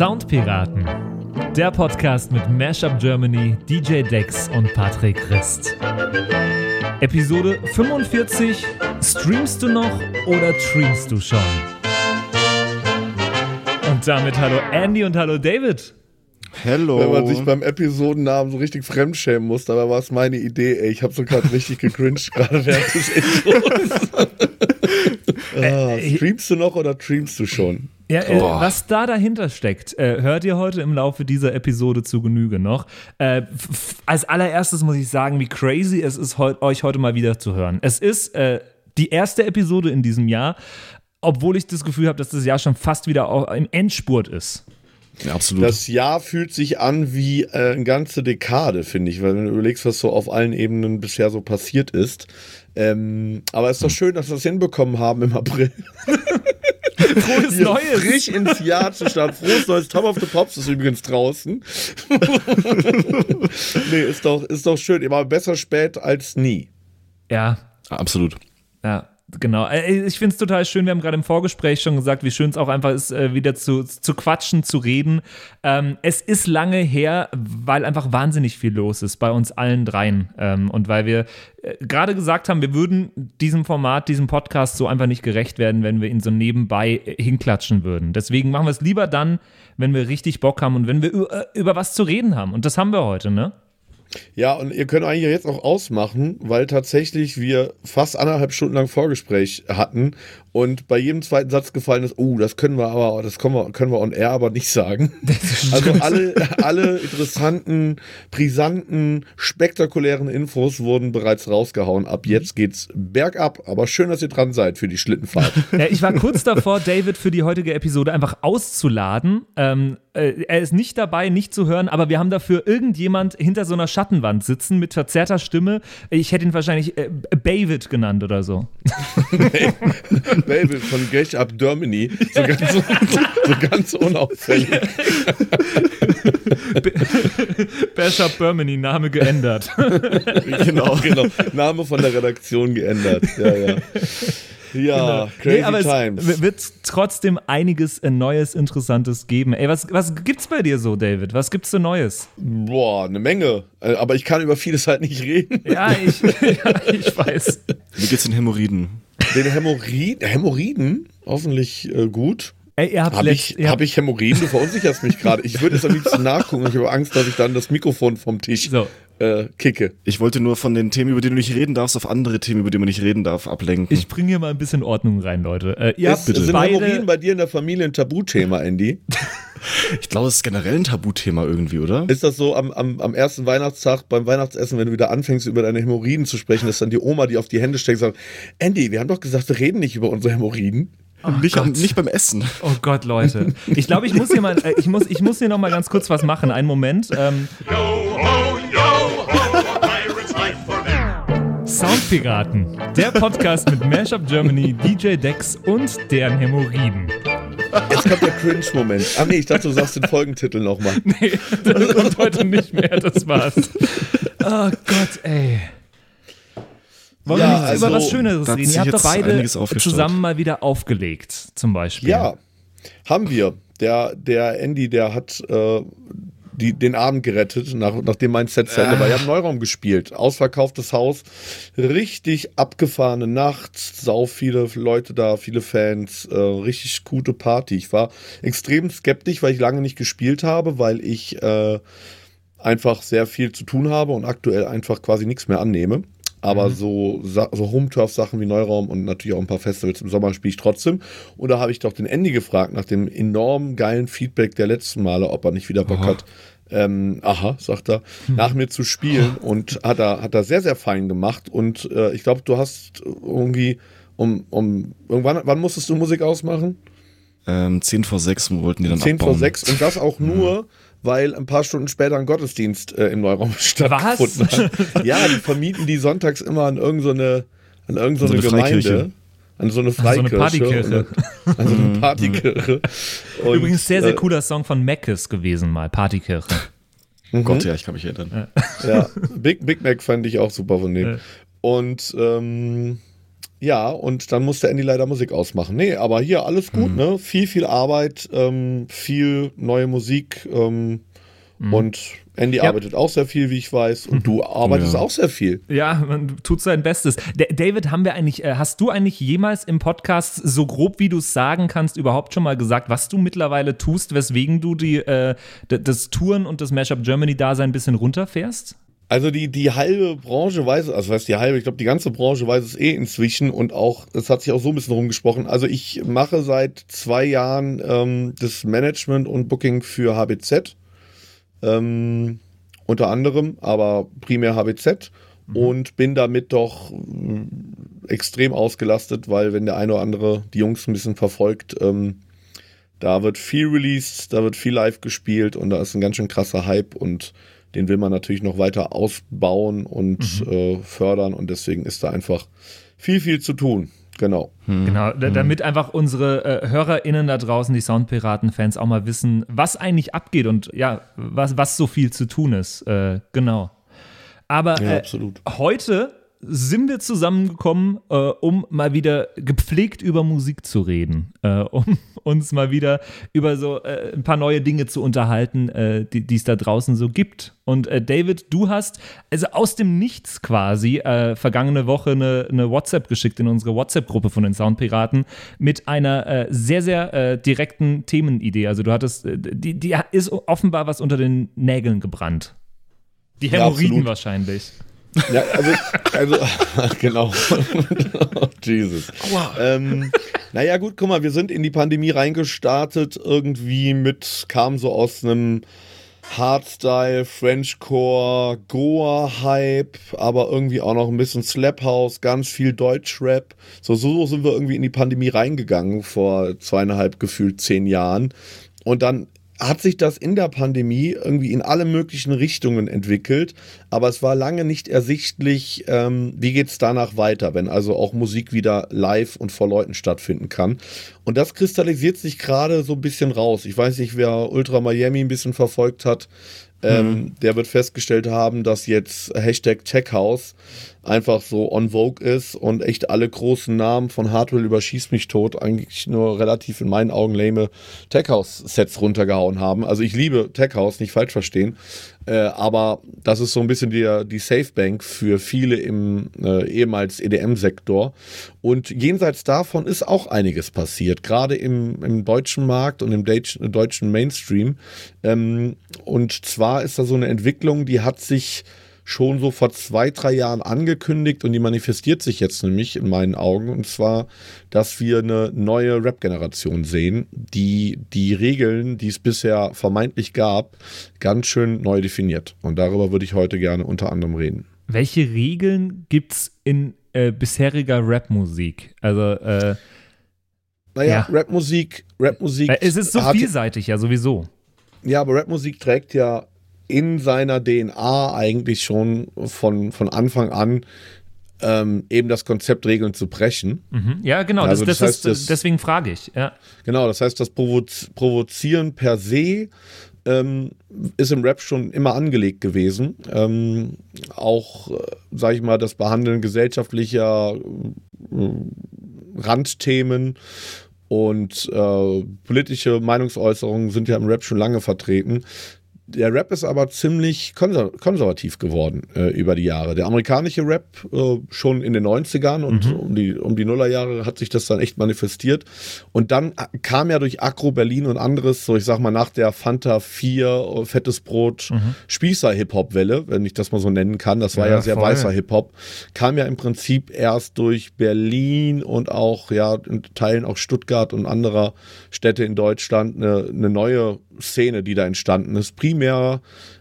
Soundpiraten, der Podcast mit Mashup Germany, DJ Dex und Patrick Christ. Episode 45: Streamst du noch oder streamst du schon? Und damit hallo Andy und hallo David. Hello. Wenn man sich beim Episodennamen so richtig fremdschämen muss, dabei war es meine Idee, ey. Ich habe so gerade richtig gegrincht, gerade während des Intros. ah, streamst du noch oder streamst du schon? Ja, äh, was da dahinter steckt, äh, hört ihr heute im Laufe dieser Episode zu Genüge noch. Äh, als allererstes muss ich sagen, wie crazy es ist, heut, euch heute mal wieder zu hören. Es ist äh, die erste Episode in diesem Jahr, obwohl ich das Gefühl habe, dass das Jahr schon fast wieder im Endspurt ist. Ja, absolut. Das Jahr fühlt sich an wie äh, eine ganze Dekade, finde ich, weil wenn du überlegst, was so auf allen Ebenen bisher so passiert ist. Ähm, aber es ist doch hm. schön, dass wir das hinbekommen haben im April. Frohes Hier Neues. Frisch ins Jahr zu starten. Frohes Neues. Top of the Pops ist übrigens draußen. nee, ist doch, ist doch schön. Immer besser spät als nie. Ja. Absolut. Ja. Genau, äh, ich finde es total schön. Wir haben gerade im Vorgespräch schon gesagt, wie schön es auch einfach ist, äh, wieder zu, zu quatschen, zu reden. Ähm, es ist lange her, weil einfach wahnsinnig viel los ist bei uns allen dreien. Ähm, und weil wir äh, gerade gesagt haben, wir würden diesem Format, diesem Podcast so einfach nicht gerecht werden, wenn wir ihn so nebenbei hinklatschen würden. Deswegen machen wir es lieber dann, wenn wir richtig Bock haben und wenn wir über was zu reden haben. Und das haben wir heute, ne? Ja, und ihr könnt eigentlich jetzt auch ausmachen, weil tatsächlich wir fast anderthalb Stunden lang Vorgespräch hatten und bei jedem zweiten Satz gefallen ist, oh, das können wir aber, das können wir, können wir on air aber nicht sagen. Also alle, alle interessanten, brisanten, spektakulären Infos wurden bereits rausgehauen. Ab jetzt geht's bergab, aber schön, dass ihr dran seid für die Schlittenfahrt. Ja, ich war kurz davor, David für die heutige Episode einfach auszuladen. Ähm, äh, er ist nicht dabei, nicht zu hören, aber wir haben dafür irgendjemand hinter so einer Schattenwand sitzen mit verzerrter Stimme. Ich hätte ihn wahrscheinlich äh, David genannt oder so. Label von Gesh Up Germany. So ganz, so, so ganz unauffällig. Bash Up Germany, Name geändert. genau, genau. Name von der Redaktion geändert. Ja, ja. Ja, genau. crazy nee, aber times. Es wird trotzdem einiges äh, Neues, Interessantes geben. Ey, was, was gibt's bei dir so, David? Was gibt's so Neues? Boah, eine Menge. Äh, aber ich kann über vieles halt nicht reden. Ja, ich, ja, ich weiß. Wie geht's den Hämorrhoiden? Den Hämorrhoiden? Hämorrhoiden? Hoffentlich äh, gut. Ey, ihr habt Habe ich, hab ich Hämorrhoiden? Du verunsicherst mich gerade. Ich würde es am liebsten nachgucken. Ich habe Angst, dass ich dann das Mikrofon vom Tisch so. äh, kicke. Ich wollte nur von den Themen, über die du nicht reden darfst, auf andere Themen, über die man nicht reden darf, ablenken. Ich bringe hier mal ein bisschen Ordnung rein, Leute. Äh, ihr ist, habt sind beide Hämorrhoiden bei dir in der Familie ein Tabuthema, Andy? Ich glaube, es ist generell ein Tabuthema irgendwie, oder? Ist das so am, am, am ersten Weihnachtstag beim Weihnachtsessen, wenn du wieder anfängst, über deine Hämorrhoiden zu sprechen, dass dann die Oma, die auf die Hände steckt, sagt, Andy, wir haben doch gesagt, wir reden nicht über unsere Hämorrhoiden. Oh nicht, nicht, beim Essen. Oh Gott, Leute. Ich glaube, ich muss hier mal, äh, ich muss, ich muss hier noch mal ganz kurz was machen. Einen Moment. Ähm. Yo, ho, yo, ho, Soundpiraten, der Podcast mit Mashup Germany, DJ Dex und deren Hämorrhoiden. Jetzt kommt der Cringe-Moment. Ah nee, ich dachte, du sagst den Folgentitel nochmal. Nee, das kommt heute nicht mehr, das war's. Oh Gott, ey. Wollen ja, wir nicht also, über was Schöneres reden? Ihr habt doch beide zusammen mal wieder aufgelegt, zum Beispiel. Ja, haben wir. Der, der Andy, der hat äh, die, den Abend gerettet, nach, nachdem mein Set zu Ende war. Wir haben Neuraum gespielt, ausverkauftes Haus, richtig abgefahrene Nacht, sau viele Leute da, viele Fans, äh, richtig gute Party. Ich war extrem skeptisch, weil ich lange nicht gespielt habe, weil ich äh, einfach sehr viel zu tun habe und aktuell einfach quasi nichts mehr annehme. Aber mhm. so, so Home-Turf-Sachen wie Neuraum und natürlich auch ein paar Festivals im Sommer spiele ich trotzdem. Und da habe ich doch den Andy gefragt nach dem enorm geilen Feedback der letzten Male, ob er nicht wieder Bock Aha. hat, ähm, aha, sagt er, hm. nach mir zu spielen. Und hat er, hat er sehr, sehr fein gemacht. Und äh, ich glaube, du hast irgendwie um, um irgendwann, wann musstest du Musik ausmachen? Ähm, 10 vor 6 wollten die dann 10 abbauen. vor 6 und das auch nur, mhm weil ein paar Stunden später ein Gottesdienst äh, im Neuraum stattgefunden Was? hat. Ja, die vermieten die sonntags immer an irgendeine, so an irgendeine so eine Gemeinde. An so eine Freikirche. An so eine Partykirche. An so eine Partykirche. Und, Übrigens sehr, sehr äh, cooler Song von Mackes gewesen mal, Partykirche. Mhm. Gott, ja, ich kann mich erinnern. Ja, Big, Big Mac fand ich auch super von dem. Und ähm, Ja, und dann musste Andy leider Musik ausmachen. Nee, aber hier alles gut, Mhm. ne? Viel, viel Arbeit, ähm, viel neue Musik ähm, und Andy Mhm. Ja. arbeitet auch sehr viel, wie ich weiß. Und du arbeitest Ja. auch sehr viel. Ja, man tut sein Bestes. D David, haben wir eigentlich, äh, hast du eigentlich jemals im Podcast, so grob wie du es sagen kannst, überhaupt schon mal gesagt, was du mittlerweile tust, weswegen du die, äh, das Touren und das Mashup Germany-Dasein ein bisschen runterfährst? Also die, die halbe Branche weiß, es, also was heißt die halbe, ich glaube, die ganze Branche weiß es eh inzwischen und auch, es hat sich auch so ein bisschen rumgesprochen. Also ich mache seit zwei Jahren ähm, das Management und Booking für HBZ. Ähm, unter anderem, aber primär HBZ und bin damit doch mh, extrem ausgelastet, weil wenn der eine oder andere die Jungs ein bisschen verfolgt, ähm, da wird viel released, da wird viel live gespielt und da ist ein ganz schön krasser Hype und den will man natürlich noch weiter ausbauen und äh, fördern und deswegen ist da einfach viel, viel zu tun. Genau. Genau, da, damit einfach unsere äh, HörerInnen da draußen, die Soundpiraten-Fans, auch mal wissen, was eigentlich abgeht und ja, was, was so viel zu tun ist. Äh, genau. Aber Ja, äh, absolut. heute sind wir zusammengekommen, äh, um mal wieder gepflegt über Musik zu reden, äh, um uns mal wieder über so äh, ein paar neue Dinge zu unterhalten, äh, die es da draußen so gibt. Und äh, David, du hast also aus dem Nichts quasi äh, vergangene Woche eine, eine WhatsApp geschickt in unsere WhatsApp-Gruppe von den Soundpiraten mit einer sehr, sehr direkten Themenidee. Also du hattest, die, die ist offenbar was unter den Nägeln gebrannt. Die Ja, Hämorrhoiden absolut. wahrscheinlich. Ja, also, also genau. Jesus. Ähm, naja, gut, guck mal, wir sind in die Pandemie reingestartet, irgendwie mit, kam so aus einem Hardstyle, Frenchcore, Goa-Hype, aber irgendwie auch noch ein bisschen Slap House, ganz viel Deutschrap. So, so sind wir irgendwie in die Pandemie reingegangen vor zweieinhalb, gefühlt zehn Jahren. Und dann hat sich das in der Pandemie irgendwie in alle möglichen Richtungen entwickelt, aber es war lange nicht ersichtlich, ähm, wie geht es danach weiter, wenn also auch Musik wieder live und vor Leuten stattfinden kann. Und das kristallisiert sich gerade so ein bisschen raus. Ich weiß nicht, wer Ultra Miami ein bisschen verfolgt hat, ähm, der wird festgestellt haben, dass jetzt Hashtag Tech House einfach so on Vogue ist und echt alle großen Namen von Hardware über Schieß mich tot eigentlich nur relativ in meinen Augen lame Tech House Sets runtergehauen haben. Also ich liebe Tech House, nicht falsch verstehen, äh, aber das ist so ein bisschen die, die Safe Bank für viele im äh, ehemals EDM-Sektor. Und jenseits davon ist auch einiges passiert, gerade im, im deutschen Markt und im Deutsch- deutschen Mainstream. Ähm, und zwar ist da so eine Entwicklung, die hat sich schon so vor zwei, drei Jahren angekündigt und die manifestiert sich jetzt nämlich in meinen Augen. Und zwar, dass wir eine neue Rap-Generation sehen, die die Regeln, die es bisher vermeintlich gab, ganz schön neu definiert. Und darüber würde ich heute gerne unter anderem reden. Welche Regeln gibt es in äh, bisheriger Rapmusik? Also, äh, Naja, Ja. Rapmusik, Rapmusik. es ist so vielseitig ja sowieso. Ja, aber Rapmusik trägt ja in seiner DNA eigentlich schon von, von Anfang an ähm, eben das Konzept Regeln zu brechen. Mhm. Ja, genau, Also das, das das heißt, ist, das- deswegen frage ich. Ja. Genau, das heißt, das Provoz Provozieren per se ähm, ist im Rap schon immer angelegt gewesen. Ähm, auch, äh, sag ich mal, das Behandeln gesellschaftlicher äh, Randthemen und äh, politische Meinungsäußerungen sind ja im Rap schon lange vertreten. Der Rap ist aber ziemlich konser konservativ geworden äh, über die Jahre. Der amerikanische Rap äh, schon in den 90ern und um, die, um die Nullerjahre hat sich das dann echt manifestiert. Und dann äh, kam ja durch Agro Berlin und anderes, so ich sag mal nach der Fanta 4, äh, fettes Brot, Spießer-Hip-Hop-Welle, wenn ich das mal so nennen kann. Das war ja, Ja, sehr voll. weißer Hip-Hop. Kam ja im Prinzip erst durch Berlin und auch, ja, in Teilen auch Stuttgart und anderer Städte in Deutschland eine, eine neue Szene, die da entstanden ist. Primär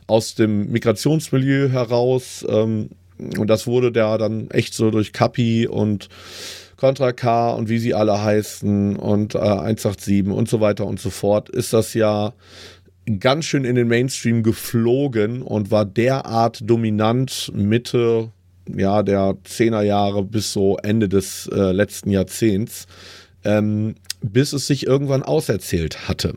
aus dem Migrationsmilieu heraus. Ähm, und das wurde da dann echt so durch Kapi und Contra K und wie sie alle heißen und äh, 187 und so weiter und so fort, ist das ja ganz schön in den Mainstream geflogen und war derart dominant Mitte ja, der 10er Jahre bis so Ende des äh, letzten Jahrzehnts, ähm, bis es sich irgendwann auserzählt hatte.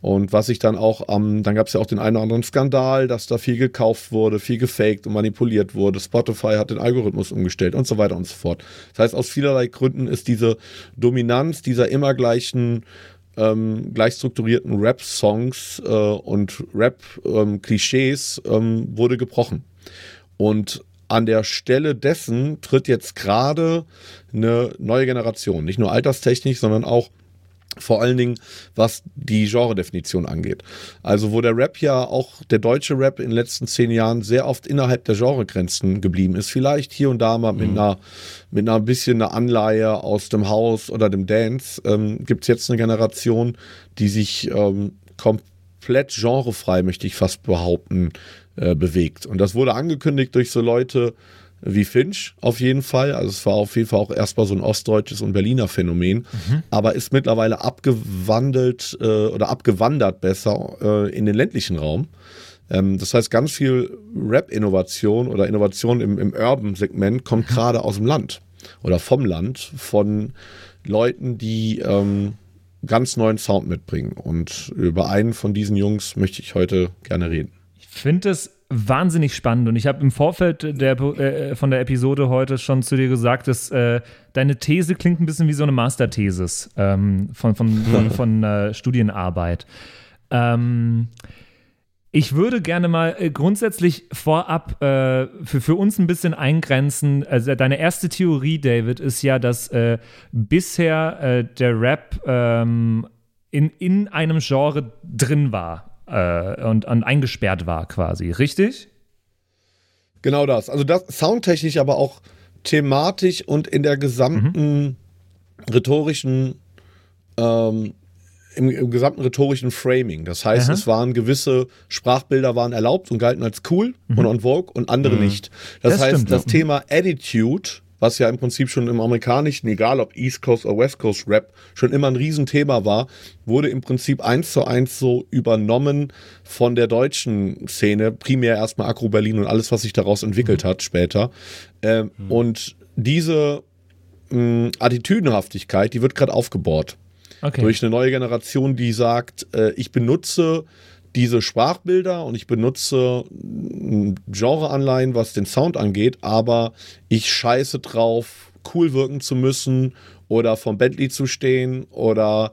Und was ich dann auch am, dann gab es ja auch den einen oder anderen Skandal, dass da viel gekauft wurde, viel gefaked und manipuliert wurde. Spotify hat den Algorithmus umgestellt und so weiter und so fort. Das heißt, aus vielerlei Gründen ist diese Dominanz dieser immer gleichen ähm, gleich strukturierten Rap-Songs äh, und Rap-Klischees ähm, wurde gebrochen. Und an der Stelle dessen tritt jetzt gerade eine neue Generation, nicht nur alterstechnisch, sondern auch vor allen Dingen, was die Genredefinition angeht. Also, wo der Rap ja auch, der deutsche Rap in den letzten zehn Jahren sehr oft innerhalb der Genregrenzen geblieben ist. Vielleicht hier und da mal mit, mhm. einer, mit einer bisschen einer Anleihe aus dem Haus oder dem Dance, ähm, gibt es jetzt eine Generation, die sich ähm, komplett genrefrei, möchte ich fast behaupten, äh, bewegt. Und das wurde angekündigt durch so Leute, wie Finch auf jeden Fall. Also es war auf jeden Fall auch erstmal so ein ostdeutsches und Berliner Phänomen, mhm. aber ist mittlerweile abgewandelt äh, oder abgewandert besser äh, in den ländlichen Raum. Ähm, das heißt, ganz viel Rap-Innovation oder Innovation im, im Urban-Segment kommt mhm. gerade aus dem Land oder vom Land von Leuten, die ähm, ganz neuen Sound mitbringen. Und über einen von diesen Jungs möchte ich heute gerne reden. Ich finde es wahnsinnig spannend und ich habe im Vorfeld der, äh, von der Episode heute schon zu dir gesagt, dass äh, deine These klingt ein bisschen wie so eine Masterthesis ähm, von, von, von, von äh, Studienarbeit. Ähm, ich würde gerne mal äh, grundsätzlich vorab äh, für, für uns ein bisschen eingrenzen. Also deine erste Theorie, David, ist ja, dass äh, bisher der Rap ähm, in, in einem Genre drin war äh, und, und eingesperrt war quasi, richtig? Genau das. Also das soundtechnisch, aber auch thematisch und in der gesamten mhm. rhetorischen, ähm, im, im, gesamten rhetorischen Framing. Das heißt, Aha. es waren gewisse Sprachbilder waren erlaubt und galten als cool mhm. und on vogue und andere mhm. nicht. Das, das heißt, stimmt, das ja. Thema Attitude was ja im Prinzip schon im amerikanischen, egal ob East Coast oder West Coast Rap, schon immer ein Riesenthema war, wurde im Prinzip eins zu eins so übernommen von der deutschen Szene, primär erstmal Agro Berlin und alles, was sich daraus entwickelt mhm. hat später. Ähm, mhm. Und diese mh, Attitüdenhaftigkeit, die wird gerade aufgebaut. Okay. Durch eine neue Generation, die sagt, äh, ich benutze diese Sprachbilder und ich benutze Genreanleihen, was den Sound angeht, aber ich scheiße drauf, cool wirken zu müssen oder vom Bentley zu stehen oder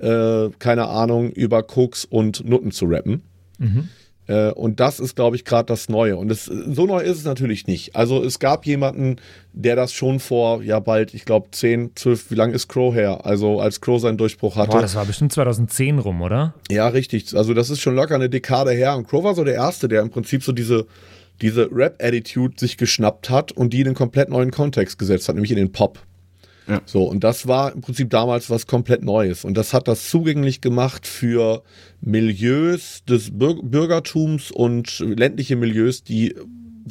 äh, keine Ahnung, über Koks und Nutten zu rappen. Mhm. Äh, und das ist, glaube ich, gerade das Neue. Und es, so neu ist es natürlich nicht. Also es gab jemanden, der das schon vor, ja bald, ich glaube 10, 12, wie lange ist Crow her? Also als Crow seinen Durchbruch hatte. Boah, das war bestimmt 2010 rum, oder? Ja, richtig. Also das ist schon locker eine Dekade her. Und Crow war so der Erste, der im Prinzip so diese, diese Rap-Attitude sich geschnappt hat und die in einen komplett neuen Kontext gesetzt hat, nämlich in den Pop. Ja. So, und das war im Prinzip damals was komplett Neues. Und das hat das zugänglich gemacht für Milieus des Bür Bürgertums und ländliche Milieus, die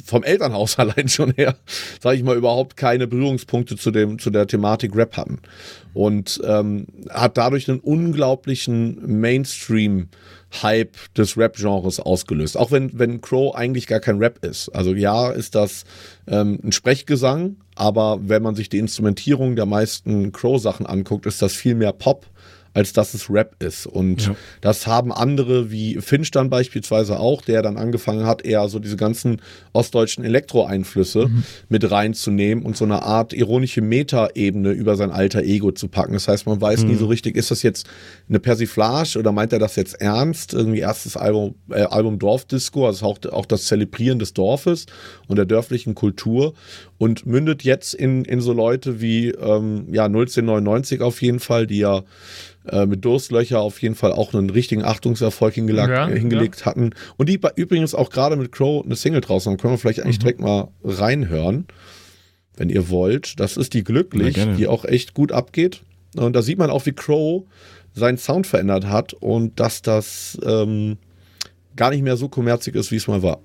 vom Elternhaus allein schon her, sage ich mal, überhaupt keine Berührungspunkte zu, dem, zu der Thematik Rap hatten. Und ähm, hat dadurch einen unglaublichen Mainstream Hype des Rap-Genres ausgelöst. Auch wenn, wenn Crow eigentlich gar kein Rap ist. Also ja, ist das ähm, ein Sprechgesang, aber wenn man sich die Instrumentierung der meisten Crow-Sachen anguckt, ist das viel mehr Pop als dass es Rap ist. Und ja. das haben andere wie Finch dann beispielsweise auch, der dann angefangen hat, eher so diese ganzen ostdeutschen Elektro-Einflüsse mhm. mit reinzunehmen und so eine Art ironische Meta-Ebene über sein alter Ego zu packen. Das heißt, man weiß mhm. nie so richtig, ist das jetzt eine Persiflage oder meint er das jetzt ernst? Irgendwie erstes Album, äh, Album Dorfdisco, also auch, auch das Zelebrieren des Dorfes und der dörflichen Kultur und mündet jetzt in, in so Leute wie ähm, ja 1999 auf jeden Fall, die ja äh, mit Durstlöcher auf jeden Fall auch einen richtigen Achtungserfolg hingelegt, ja, hingelegt ja. hatten. Und die übrigens auch gerade mit Crow eine Single draußen haben. Können wir vielleicht eigentlich mhm. direkt mal reinhören, wenn ihr wollt. Das ist die Glücklich, ja, die auch echt gut abgeht. Und da sieht man auch, wie Crow seinen Sound verändert hat und dass das ähm, gar nicht mehr so kommerzig ist, wie es mal war.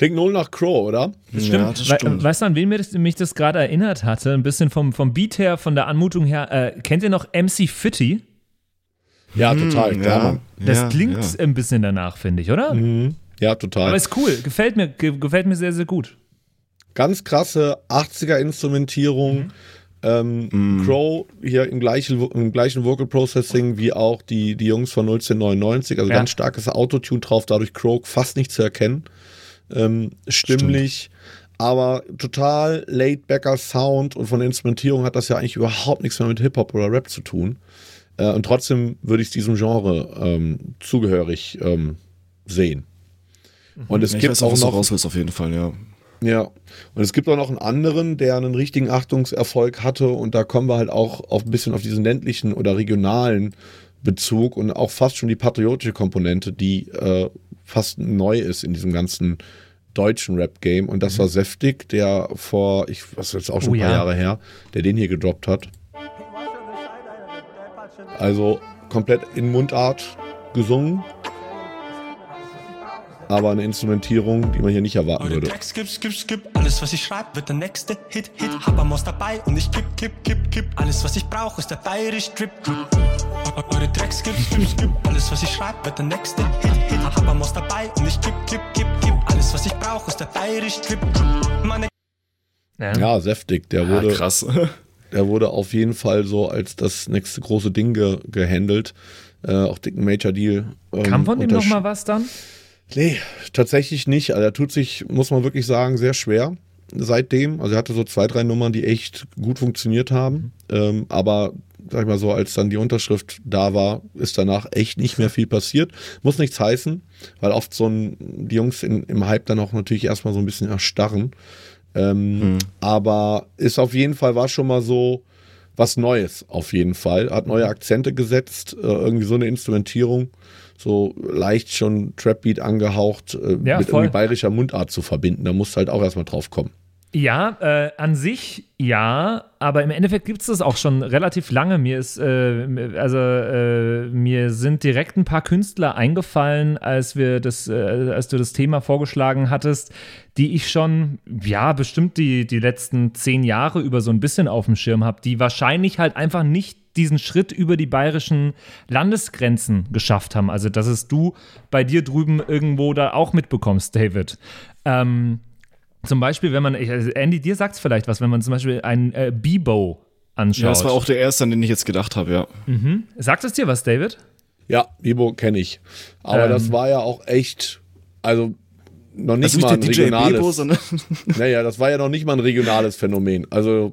Klingt null nach Crow, oder? Das stimmt. Ja, das We stimmt. weißt du, an wen mir das, mich das gerade erinnert hatte? Ein bisschen vom, vom Beat her, von der Anmutung her. Äh, kennt ihr noch MC Fitty? Ja, total. Hm, klar, ja, Mann. Das ja, klingt ja. ein bisschen danach, finde ich, oder? Mhm. Ja, total. Aber ist cool. Gefällt mir, ge gefällt mir sehr, sehr gut. Ganz krasse 80er-Instrumentierung. Ähm, Crow hier im gleichen, im gleichen Vocal Processing wie auch die, die Jungs von 1999. Also Ja. ganz starkes Autotune drauf, dadurch Crow fast nicht zu erkennen. Ähm, stimmlich, aber total laid-backer Sound und von der Instrumentierung hat das ja eigentlich überhaupt nichts mehr mit Hip-Hop oder Rap zu tun. Äh, und trotzdem würde ich diesem Genre ähm, zugehörig ähm, sehen. Und es Ja, gibt weiß auch, noch raus auf jeden Fall, ja. ja, und es gibt auch noch einen anderen, der einen richtigen Achtungserfolg hatte und da kommen wir halt auch auf ein bisschen auf diesen ländlichen oder regionalen Bezug und auch fast schon die patriotische Komponente, die äh, fast neu ist in diesem ganzen deutschen Rap-Game und das war Säftig, der vor, ich was ist jetzt auch schon Oh ein paar ja. Jahre her, der den hier gedroppt hat. Also komplett in Mundart gesungen, aber eine Instrumentierung, die man hier nicht erwarten Eure würde. Tracks, skip, skip, skip. Alles, was ich schreib, wird der nächste Hit, Hit. Hab am Maus dabei und ich kipp, kipp, kipp, kipp. Alles, was ich brauch, ist der bayerisch Drip, Drip. Eu- Eure Tracks, skip, skip, skip. Alles, was ich schreib, wird der nächste Hit, Hit. Hab am Maus dabei und ich kipp, kipp, kipp, kipp. Alles, was ich brauch, ist der bayerisch Drip, Drip. Meine Ja, säftig. Der wurde, krass. der wurde auf jeden Fall so als das nächste große Ding ge gehandelt. Äh, auch dicken Major Deal. Ähm, Kam von ihm noch untersch- mal was dann? Nee, tatsächlich nicht. Also er tut sich, muss man wirklich sagen, sehr schwer seitdem. Also er hatte so zwei, drei Nummern, die echt gut funktioniert haben. Ähm, aber sag ich mal so, als dann die Unterschrift da war, ist danach echt nicht mehr viel passiert. Muss nichts heißen, weil oft so ein, die Jungs in, im Hype dann auch natürlich erstmal so ein bisschen erstarren. Ähm, Aber ist auf jeden Fall, war schon mal so was Neues, auf jeden Fall. Hat neue Akzente gesetzt, äh, irgendwie so eine Instrumentierung, so leicht schon Trapbeat angehaucht, äh, Ja, mit voll. irgendwie bayerischer Mundart zu verbinden. Da musst du halt auch erstmal drauf kommen. Ja, äh, an sich ja, aber im Endeffekt gibt es das auch schon relativ lange. Mir ist, äh, also äh, mir sind direkt ein paar Künstler eingefallen, als wir das, äh, als du das Thema vorgeschlagen hattest, die ich schon, ja, bestimmt die, die letzten zehn Jahre über so ein bisschen auf dem Schirm habe, die wahrscheinlich halt einfach nicht diesen Schritt über die bayerischen Landesgrenzen geschafft haben. Also, dass es du bei dir drüben irgendwo da auch mitbekommst, David. Ähm, zum Beispiel, wenn man, also Andy, dir sagt es vielleicht was, wenn man zum Beispiel einen äh, Bebo anschaut. Ja, das war auch der erste, an den ich jetzt gedacht habe, ja. Sagt es dir was, David? Ja, Bibo kenne ich. Aber Ähm. das war ja auch echt, also noch nicht Also mal nicht ein DJ regionales. Bebo, sondern Naja, das war ja noch nicht mal ein regionales Phänomen. Also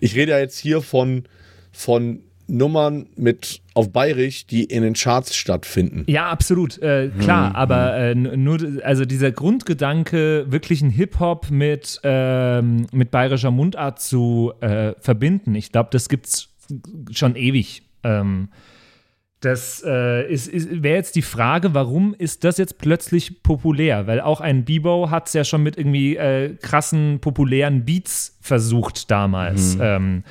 ich rede ja jetzt hier von, von Nummern mit auf Bayerisch, die in den Charts stattfinden. Ja, absolut, äh, klar, aber äh, n- nur, also dieser Grundgedanke, wirklich einen Hip-Hop mit, ähm, mit bayerischer Mundart zu äh, verbinden, ich glaube, das gibt's schon ewig. Ähm, das äh, ist, ist, wäre jetzt die Frage, warum ist das jetzt plötzlich populär? Weil auch ein Bebo hat es ja schon mit irgendwie äh, krassen, populären Beats versucht damals. Ähm,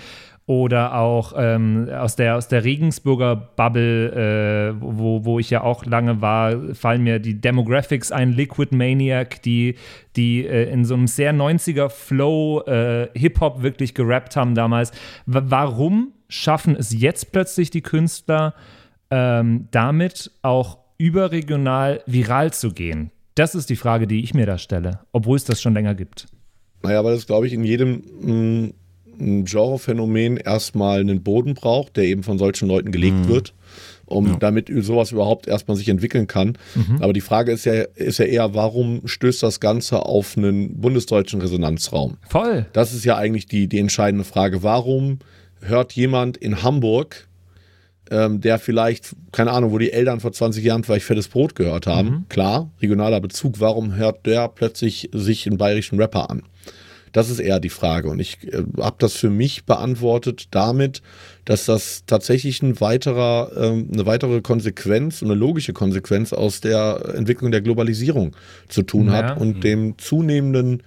oder auch ähm, aus, der, aus der Regensburger Bubble, äh, wo, wo ich ja auch lange war, fallen mir die Demographics ein, Liquid Maniac, die, die äh, in so einem sehr 90er Flow äh, Hip-Hop wirklich gerappt haben damals. W warum schaffen es jetzt plötzlich die Künstler, ähm, damit auch überregional viral zu gehen? Das ist die Frage, die ich mir da stelle, obwohl es das schon länger gibt. Naja, weil es, glaube ich, in jedem mh, ein Genrephänomen erstmal einen Boden braucht, der eben von solchen Leuten gelegt wird, um damit sowas überhaupt erstmal sich entwickeln kann. Aber die Frage ist ja, ist ja eher, warum stößt das Ganze auf einen bundesdeutschen Resonanzraum? Voll. Das ist ja eigentlich die, die entscheidende Frage. Warum hört jemand in Hamburg, ähm, der vielleicht, keine Ahnung, wo die Eltern vor 20 Jahren vielleicht fettes Brot gehört haben, klar, regionaler Bezug, warum hört der plötzlich sich einen bayerischen Rapper an? Das ist eher die Frage. Und ich äh, habe das für mich beantwortet damit, dass das tatsächlich ein weiterer, ähm, eine weitere Konsequenz, eine logische Konsequenz aus der Entwicklung der Globalisierung zu tun Ja. hat und dem zunehmenden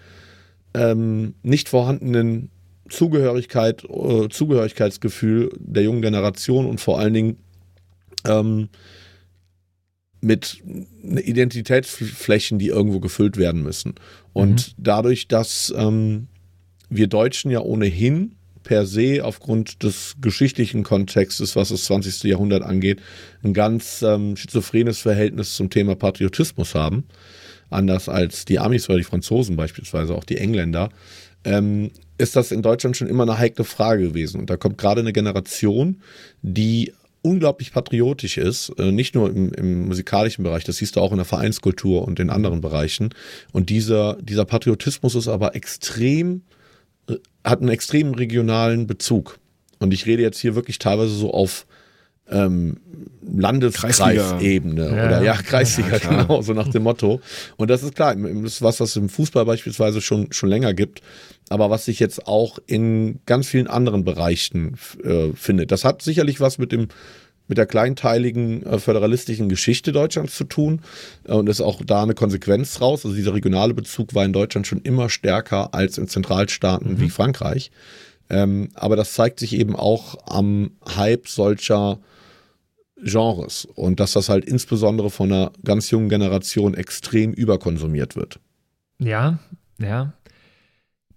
ähm, nicht vorhandenen Zugehörigkeit, äh, Zugehörigkeitsgefühl der jungen Generation und vor allen Dingen ähm, mit Identitätsflächen, die irgendwo gefüllt werden müssen. Und dadurch, dass ähm, wir Deutschen ja ohnehin per se aufgrund des geschichtlichen Kontextes, was das 20. Jahrhundert angeht, ein ganz ähm, schizophrenes Verhältnis zum Thema Patriotismus haben. Anders als die Amis oder die Franzosen beispielsweise, auch die Engländer, ähm, ist das in Deutschland schon immer eine heikle Frage gewesen. Und da kommt gerade eine Generation, die unglaublich patriotisch ist, äh, nicht nur im, im musikalischen Bereich, das siehst du auch in der Vereinskultur und in anderen Bereichen. Und dieser, dieser Patriotismus ist aber extrem, äh, hat einen extremen regionalen Bezug. Und ich rede jetzt hier wirklich teilweise so auf ähm, Landeskreisebene Ja. oder ja, Kreisliga, Ja, genau, so nach dem Motto. Und das ist klar, das ist was, was es im Fußball beispielsweise schon, schon länger gibt, aber was sich jetzt auch in ganz vielen anderen Bereichen äh, findet. Das hat sicherlich was mit dem mit der kleinteiligen äh, föderalistischen Geschichte Deutschlands zu tun äh, und ist auch da eine Konsequenz raus. Also dieser regionale Bezug war in Deutschland schon immer stärker als in Zentralstaaten wie Frankreich. Ähm, aber das zeigt sich eben auch am Hype solcher Genres und dass das halt insbesondere von einer ganz jungen Generation extrem überkonsumiert wird. Ja, ja.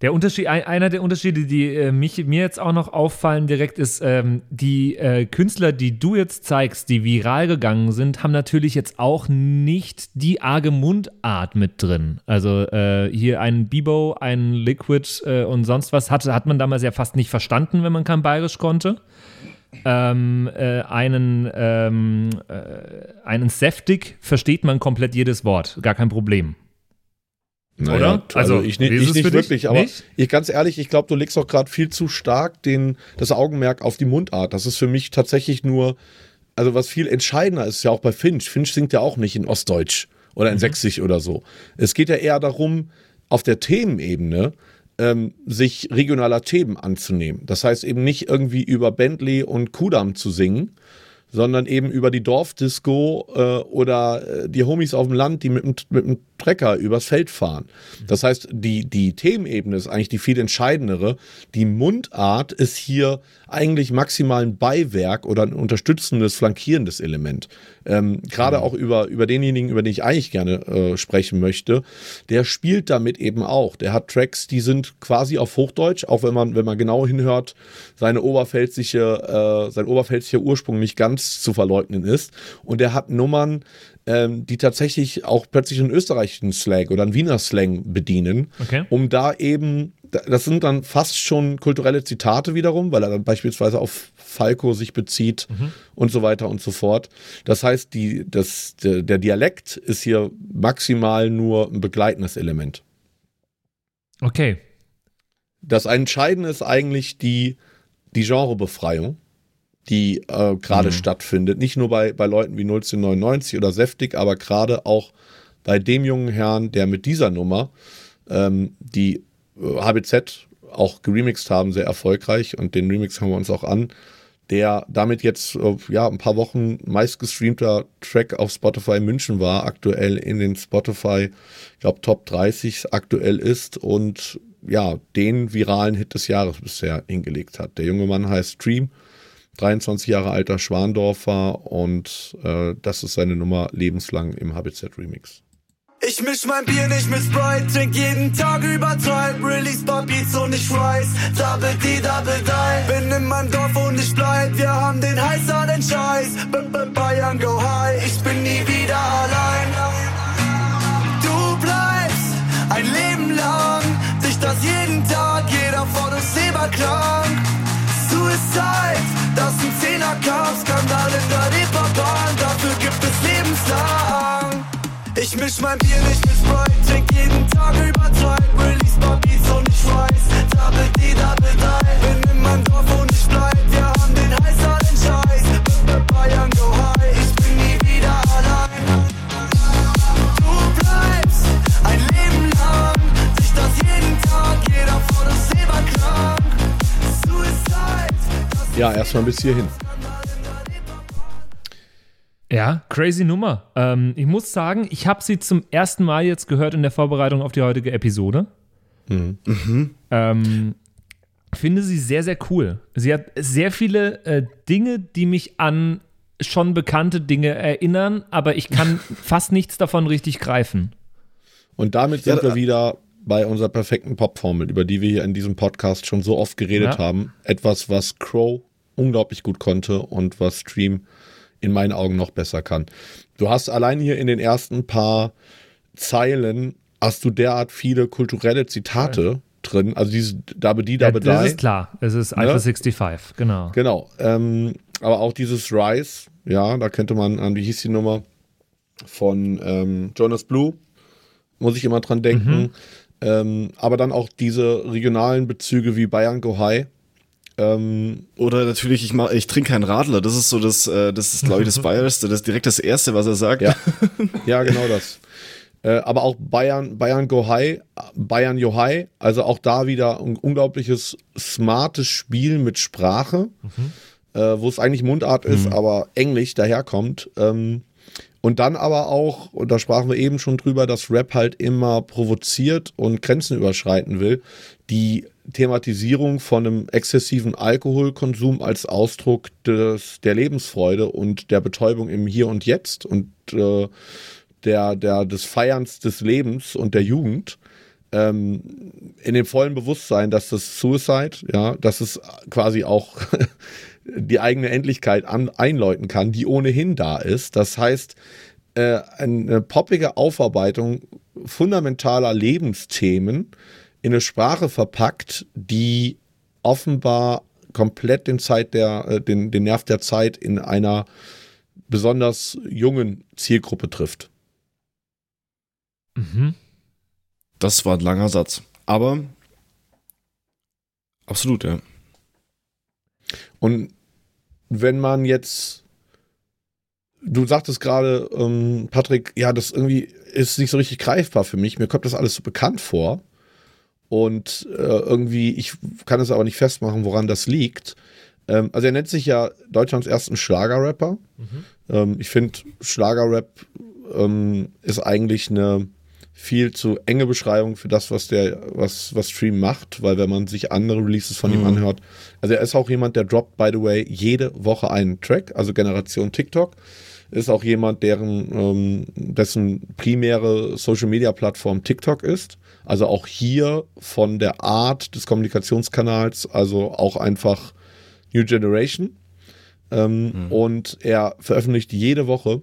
Der Unterschied, ein, einer der Unterschiede, die äh, mich, mir jetzt auch noch auffallen direkt, ist, ähm, die äh, Künstler, die du jetzt zeigst, die viral gegangen sind, haben natürlich jetzt auch nicht die arge Mundart mit drin. Also äh, hier ein Bibo, ein Liquid äh, und sonst was hatte, hat man damals ja fast nicht verstanden, wenn man kein Bayerisch konnte. Ähm, äh, einen, ähm, äh, einen Seftig versteht man komplett jedes Wort, gar kein Problem. Oder? Also, Also, ich, ich es nicht dich? wirklich, aber Nicht? ich ganz ehrlich, ich glaube, du legst auch gerade viel zu stark den, das Augenmerk auf die Mundart. Das ist für mich tatsächlich nur, also was viel entscheidender ist, ja auch bei Finch. Finch singt ja auch nicht in Ostdeutsch oder in Mhm. Sächsisch oder so. Es geht ja eher darum, auf der Themenebene ähm, sich regionaler Themen anzunehmen. Das heißt eben nicht irgendwie über Bentley und Kudam zu singen, sondern eben über die Dorfdisco äh, oder äh, die Homies auf dem Land, die mit mit dem Trecker übers Feld fahren. Das heißt, die, die Themenebene ist eigentlich die viel entscheidendere. Die Mundart ist hier eigentlich maximal ein Beiwerk oder ein unterstützendes, flankierendes Element. Ähm, Gerade auch über, über denjenigen, über den ich eigentlich gerne äh, sprechen möchte, der spielt damit eben auch. Der hat Tracks, die sind quasi auf Hochdeutsch, auch wenn man, wenn man genau hinhört, seine oberpfälzische, äh, sein oberpfälzischer Ursprung nicht ganz zu verleugnen ist. Und er hat Nummern, ähm, die tatsächlich auch plötzlich einen österreichischen Slang oder einen Wiener Slang bedienen, Okay. um da eben, das sind dann fast schon kulturelle Zitate wiederum, weil er dann beispielsweise auf Falco sich bezieht und so weiter und so fort. Das heißt, die, das, der, der Dialekt ist hier maximal nur ein begleitendes Element. Okay. Das Entscheidende ist eigentlich die, die Genrebefreiung, die äh, gerade stattfindet. Nicht nur bei, bei Leuten wie 1999 oder Seftig, aber gerade auch bei dem jungen Herrn, der mit dieser Nummer ähm, die äh, HBZ auch geremixt haben, sehr erfolgreich und den Remix haben wir uns auch an, der damit jetzt äh, ja ein paar Wochen meistgestreamter Track auf Spotify München war, aktuell in den Spotify, ich glaube Top 30 aktuell ist und ja, den viralen Hit des Jahres bisher hingelegt hat. Der junge Mann heißt Stream, 23 Jahre alter Schwandorfer und äh, das ist seine Nummer lebenslang im HBZ Remix. Ich misch mein Bier nicht mit Sprite, trink jeden Tag übertreib, release Beats und ich rise, double D, double die. Bin in meinem Dorf und ich bleib, wir haben den heißer den Scheiß, B -b Bayern go high, ich bin nie wieder allein. Du bleibst ein Leben lang, dich das jeden Tag, jeder von uns selber krank. Suicide, das sind Zehnerkampf, Skandal in der Reeperbahn, dafür gibt es lebenslang. Ich misch mein Bier nicht mit Sprite, trink jeden Tag übertreib, release paar Beats und ich rise, double D, double die. Bin in meinem Dorf und ich bleib, Ja, erstmal bis hierhin. Ja, crazy Nummer. Ähm, ich muss sagen, ich habe sie zum ersten Mal jetzt gehört in der Vorbereitung auf die heutige Episode. Ähm, finde sie sehr, sehr cool. Sie hat sehr viele äh, Dinge, die mich an schon bekannte Dinge erinnern, aber ich kann fast nichts davon richtig greifen. Und damit sind Ja, wir wieder bei unserer perfekten Popformel, über die wir hier in diesem Podcast schon so oft geredet Ja. haben. Etwas, was Crow unglaublich gut konnte und was Stream in meinen Augen noch besser kann. Du hast allein hier in den ersten paar Zeilen hast du derart viele kulturelle Zitate drin. Also dieses Dabe die, Ja, Dabe das die. ist klar. Es ist Ne? Alpha 65, genau. Genau. Ähm, aber auch dieses Rise, ja, da könnte man an, wie hieß die Nummer von ähm, Jonas Blue, muss ich immer dran denken. Ähm, aber dann auch diese regionalen Bezüge wie Bayern Go High. Ähm, Oder natürlich, ich, mach, ich trinke keinen Radler. Das ist so das, äh, das ist, glaube ich, das Bayerste. Das ist direkt das Erste, was er sagt. Ja. ja, genau das. Äh, aber auch Bayern, Bayern Go High, Bayern Yo High, also auch da wieder ein unglaubliches smartes Spiel mit Sprache, äh, wo es eigentlich Mundart ist, aber Englisch daherkommt. Ähm, und dann aber auch, und da sprachen wir eben schon drüber, dass Rap halt immer provoziert und Grenzen überschreiten will. Die Thematisierung von einem exzessiven Alkoholkonsum als Ausdruck des, der Lebensfreude und der Betäubung im Hier und Jetzt und äh, der, der, des Feierns des Lebens und der Jugend ähm, in dem vollen Bewusstsein, dass das Suicide, ja, dass es quasi auch die eigene Endlichkeit an, einläuten kann, die ohnehin da ist. Das heißt, äh, eine poppige Aufarbeitung fundamentaler Lebensthemen in eine Sprache verpackt, die offenbar komplett den, Zeit der, äh, den, den Nerv der Zeit in einer besonders jungen Zielgruppe trifft. Mhm. Das war ein langer Satz. Aber absolut, ja. Und wenn man jetzt, du sagtest gerade, ähm, Patrick, ja, das irgendwie ist nicht so richtig greifbar für mich. Mir kommt das alles so bekannt vor. Und äh, irgendwie, ich kann es aber nicht festmachen, woran das liegt. Ähm, also er nennt sich ja Deutschlands ersten Schlagerrapper. Ähm, ich finde, Schlagerrap ähm, ist eigentlich eine viel zu enge Beschreibung für das, was der, was, was Stream macht, weil wenn man sich andere Releases von ihm anhört, also er ist auch jemand, der droppt, by the way, jede Woche einen Track, also Generation TikTok, ist auch jemand, deren, ähm, dessen primäre Social Media Plattform TikTok ist. Also auch hier von der Art des Kommunikationskanals, also auch einfach New Generation. Ähm, Und er veröffentlicht jede Woche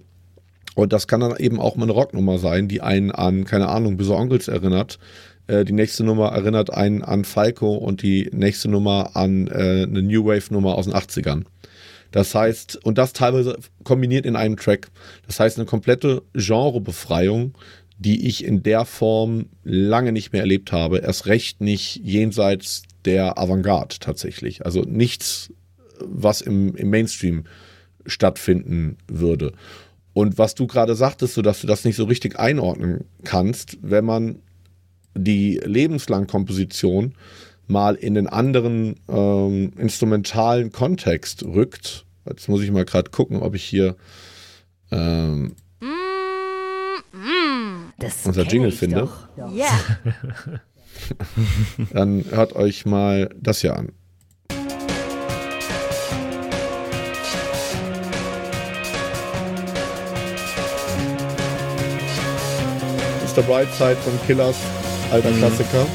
und das kann dann eben auch mal eine Rocknummer sein, die einen an, keine Ahnung, Böse Onkels erinnert. Äh, die nächste Nummer erinnert einen an Falco und die nächste Nummer an äh, eine New Wave-Nummer aus den 80ern. Das heißt, und das teilweise kombiniert in einem Track. Das heißt, eine komplette Genrebefreiung, die ich in der Form lange nicht mehr erlebt habe. Erst recht nicht jenseits der Avantgarde tatsächlich. Also nichts, was im, im Mainstream stattfinden würde. Und was du gerade sagtest, so dass du das nicht so richtig einordnen kannst, wenn man die Lebenslangkomposition mal in den anderen ähm, instrumentalen Kontext rückt. Jetzt muss ich mal gerade gucken, ob ich hier ähm, Das unser Jingle finde. Ja. Dann hört euch mal das hier an. Mr. Brightside von Killers, alter Klassiker.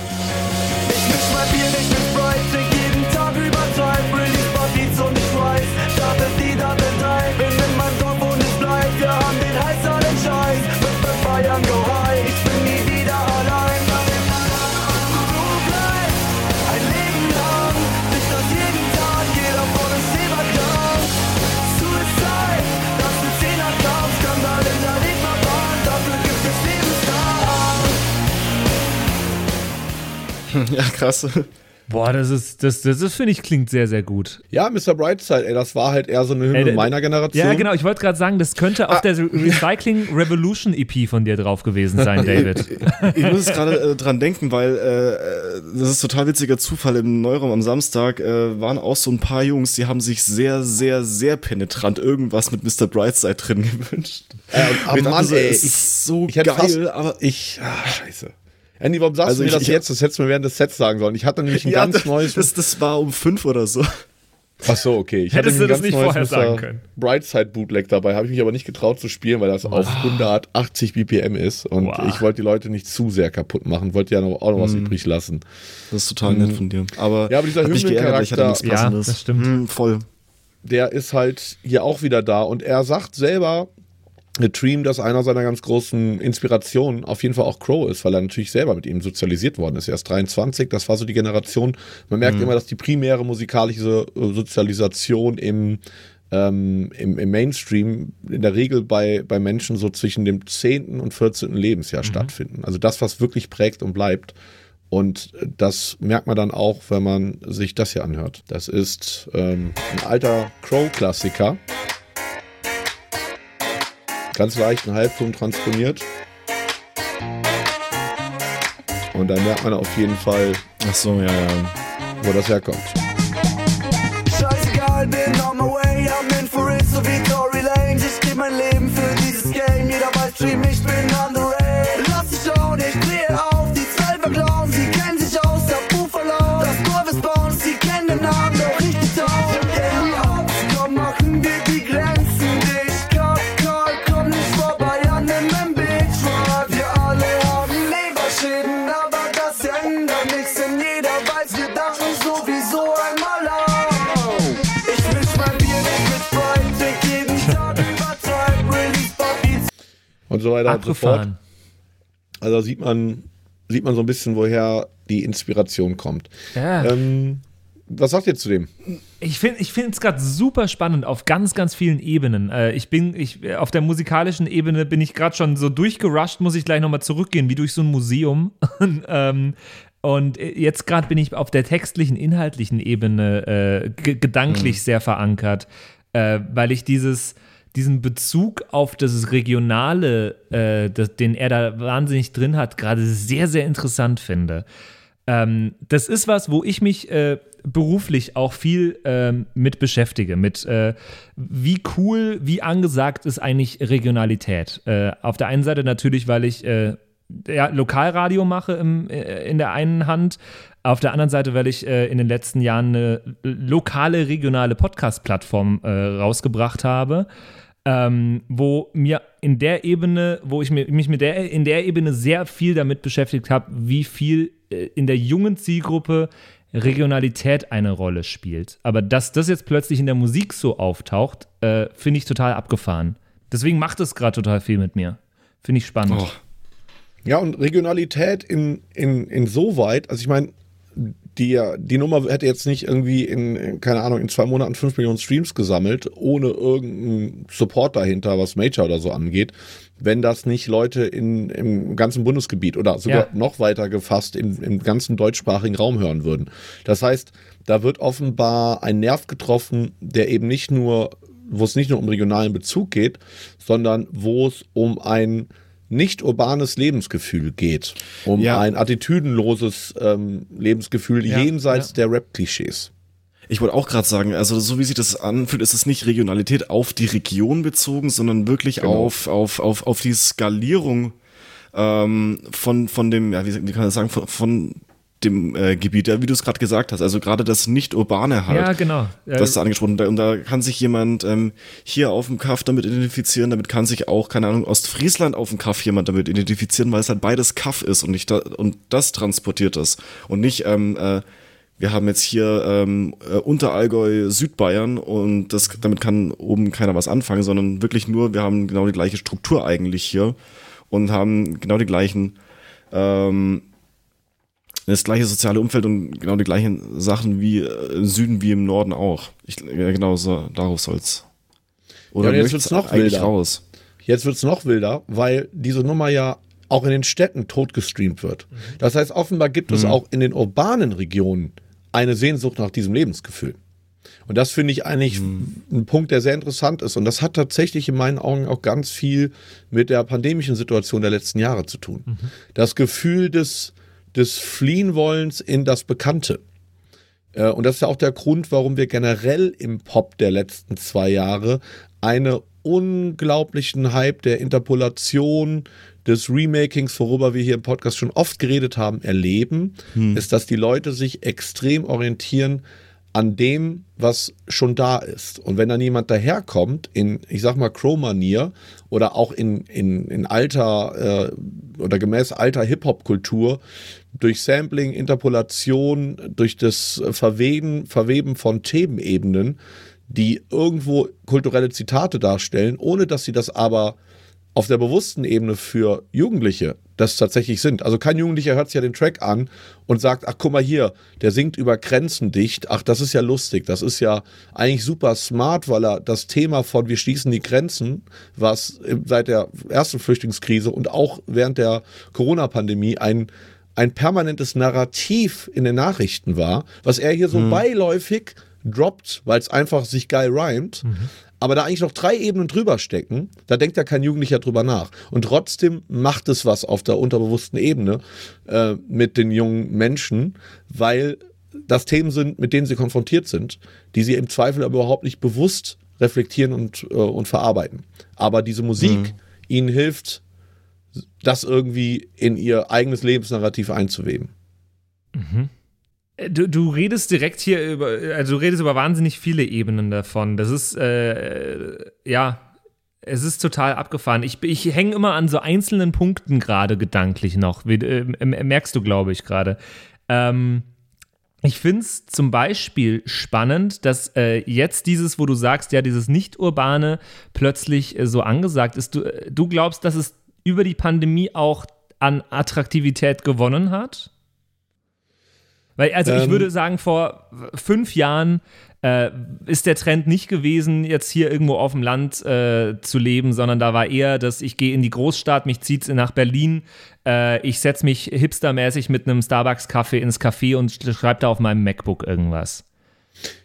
Ja, krass. Boah, das ist, das, das, das finde ich klingt sehr, sehr gut. Ja, Mr. Brightside, ey, das war halt eher so eine Hymne Ey, meiner Generation. Ja, genau, ich wollte gerade sagen, das könnte auf der Recycling Revolution EP von dir drauf gewesen sein, David. Ich muss jetzt gerade äh, dran denken, weil äh, äh, das ist total witziger Zufall. Im Neuraum am Samstag äh, waren auch so ein paar Jungs, die haben sich sehr, sehr, sehr penetrant irgendwas mit Mr. Brightside drin gewünscht. Äh, ah, Ich dachte Mann, so, ey, es ich, ist so ich geil, fast, aber ich, ah, scheiße. Andy, warum sagst Also du mir ich- das ich- jetzt? Das hättest du mir während des Sets sagen sollen. Ich hatte nämlich ein ja, ganz neues. das, das war um fünf oder so. Ach so, okay. Ich Hättest hatte du das nicht vorher sagen können. Brightside Bootleg dabei, habe ich mich aber nicht getraut zu spielen, weil das auf 180 BPM ist und Wow. ich wollte die Leute nicht zu sehr kaputt machen, wollte ja noch, auch noch was übrig lassen. Das ist total nett von dir. Aber, Ja, aber dieser Hymnencharakter- Ja, das stimmt. Hm, voll. der ist halt hier auch wieder da und er sagt selber, Dream, dass einer seiner ganz großen Inspirationen auf jeden Fall auch Crow ist, weil er natürlich selber mit ihm sozialisiert worden ist. Er ist 23, das war so die Generation. Man merkt immer, dass die primäre musikalische äh, Sozialisation im, ähm, im, im Mainstream in der Regel bei, bei Menschen so zwischen dem 10. und 14. Lebensjahr stattfinden. Also das, was wirklich prägt und bleibt. Und das merkt man dann auch, wenn man sich das hier anhört. Das ist ähm, ein alter Crow-Klassiker. Ganz leichten Halbton transponiert. Und da merkt man auf jeden Fall, Ach so, ja, ja. wo das herkommt. Scheißegal, bin Und so weiter und so fort. Abgefahren. Also sieht man, sieht man so ein bisschen, woher die Inspiration kommt. Ja. Ähm, was sagt ihr zu dem? Ich finde ich es gerade super spannend auf ganz, ganz vielen Ebenen. Äh, ich bin, ich, auf der musikalischen Ebene bin ich gerade schon so durchgerusht, muss ich gleich nochmal zurückgehen, wie durch so ein Museum. Und, ähm, und äh, jetzt gerade bin ich auf der textlichen, inhaltlichen Ebene äh, ge- gedanklich sehr verankert, äh, weil ich dieses, diesen Bezug auf das Regionale, äh, das, den er da wahnsinnig drin hat, gerade sehr, sehr interessant finde. Ähm, das ist was, wo ich mich äh, beruflich auch viel ähm, mit beschäftige, mit äh, wie cool, wie angesagt ist eigentlich Regionalität. Äh, auf der einen Seite natürlich, weil ich äh, ja, Lokalradio mache im, äh, in der einen Hand, auf der anderen Seite, weil ich äh, in den letzten Jahren eine lokale, regionale Podcast-Plattform äh, rausgebracht habe ähm, wo mir in der Ebene, wo ich mir- mich mit der in der Ebene sehr viel damit beschäftigt habe, wie viel äh, in der jungen Zielgruppe Regionalität eine Rolle spielt. Aber dass das jetzt plötzlich in der Musik so auftaucht, äh, finde ich total abgefahren. Deswegen macht es gerade total viel mit mir. Finde ich spannend. Oh. Ja, und Regionalität in, in, insoweit, also ich meine, die, die Nummer hätte jetzt nicht irgendwie in, in, keine Ahnung, in zwei Monaten fünf Millionen Streams gesammelt, ohne irgendeinen Support dahinter, was Major oder so angeht, wenn das nicht Leute in, im ganzen Bundesgebiet oder sogar Ja. noch weiter gefasst im, im ganzen deutschsprachigen Raum hören würden. Das heißt, da wird offenbar ein Nerv getroffen, der eben nicht nur, wo es nicht nur um regionalen Bezug geht, sondern wo es um ein nicht urbanes Lebensgefühl geht, um Ja. ein attitüdenloses ähm, Lebensgefühl Ja, jenseits ja. der Rap-Klischees. Ich wollte auch gerade sagen, also so wie sich das anfühlt, ist es nicht Regionalität auf die Region bezogen, sondern wirklich Genau. auf, auf, auf, auf die Skalierung ähm, von, von dem, ja, wie, wie kann man das sagen, von, von dem äh, Gebiet, ja, wie du es gerade gesagt hast, also gerade das nicht-urbane halt. Ja, genau. Äh, Das ist angesprochen. Da- Und da kann sich jemand ähm, hier auf dem Kaff damit identifizieren. Damit kann sich auch, keine Ahnung, Ostfriesland auf dem Kaff jemand damit identifizieren, weil es halt beides Kaff ist und nicht da, und das transportiert das. Und nicht, ähm, äh, wir haben jetzt hier ähm, äh, Unterallgäu, Südbayern und das, damit kann oben keiner was anfangen, sondern wirklich nur, wir haben genau die gleiche Struktur eigentlich hier und haben genau die gleichen ähm, das gleiche soziale Umfeld und genau die gleichen Sachen wie äh, im Süden wie im Norden auch. Ich, genau so, darauf soll's. Oder Ja, jetzt wird's noch wilder. raus? Jetzt wird's noch wilder, weil diese Nummer ja auch in den Städten tot gestreamt wird. Das heißt, offenbar gibt es auch in den urbanen Regionen eine Sehnsucht nach diesem Lebensgefühl. Und das finde ich eigentlich ein Punkt, der sehr interessant ist. Und das hat tatsächlich in meinen Augen auch ganz viel mit der pandemischen Situation der letzten Jahre zu tun. Das Gefühl des, des Fliehenwollens in das Bekannte. Äh, Und das ist ja auch der Grund, warum wir generell im Pop der letzten zwei Jahre einen unglaublichen Hype der Interpolation, des Remakings, worüber wir hier im Podcast schon oft geredet haben, erleben, ist, dass die Leute sich extrem orientieren an dem, was schon da ist. Und wenn dann jemand daherkommt in, ich sag mal, Crow-Manier oder auch in, in, in alter äh, oder gemäß alter Hip-Hop-Kultur, durch Sampling, Interpolation, durch das Verweben, Verweben von Themenebenen, die irgendwo kulturelle Zitate darstellen, ohne dass sie das aber auf der bewussten Ebene für Jugendliche das tatsächlich sind. Also kein Jugendlicher hört sich ja den Track an und sagt, ach guck mal hier, der singt über Grenzen dicht, ach das ist ja lustig, das ist ja eigentlich super smart, weil er das Thema von wir schließen die Grenzen, was seit der ersten Flüchtlingskrise und auch während der Corona-Pandemie ein ein permanentes Narrativ in den Nachrichten war, was er hier so mhm. beiläufig droppt, weil es einfach sich geil rhymt. Mhm aber da eigentlich noch drei Ebenen drüber stecken, da denkt ja kein Jugendlicher drüber nach. Und trotzdem macht es was auf der unterbewussten Ebene äh, mit den jungen Menschen, weil das Themen sind, mit denen sie konfrontiert sind, die sie im Zweifel aber überhaupt nicht bewusst reflektieren und, äh, und verarbeiten. Aber diese Musik mhm. ihnen hilft, das irgendwie in ihr eigenes Lebensnarrativ einzuweben. Mhm. Du, du redest direkt hier über, also du redest über wahnsinnig viele Ebenen davon. Das ist, äh, ja, es ist total abgefahren. Ich, ich hänge immer an so einzelnen Punkten gerade gedanklich noch. Wie, äh, merkst du, glaube ich, gerade. Ähm, ich finde es zum Beispiel spannend, dass äh, jetzt dieses, wo du sagst, ja, dieses Nicht-Urbane plötzlich äh, so angesagt ist. Du, äh, du glaubst, dass es über die Pandemie auch an Attraktivität gewonnen hat? Weil, also ähm, ich würde sagen, vor fünf Jahren äh, ist der Trend nicht gewesen, jetzt hier irgendwo auf dem Land äh, zu leben, sondern da war eher, dass ich gehe in die Großstadt, mich zieht nach Berlin, äh, ich setze mich hipstermäßig mit einem Starbucks-Kaffee ins Café und schreibe da auf meinem MacBook irgendwas.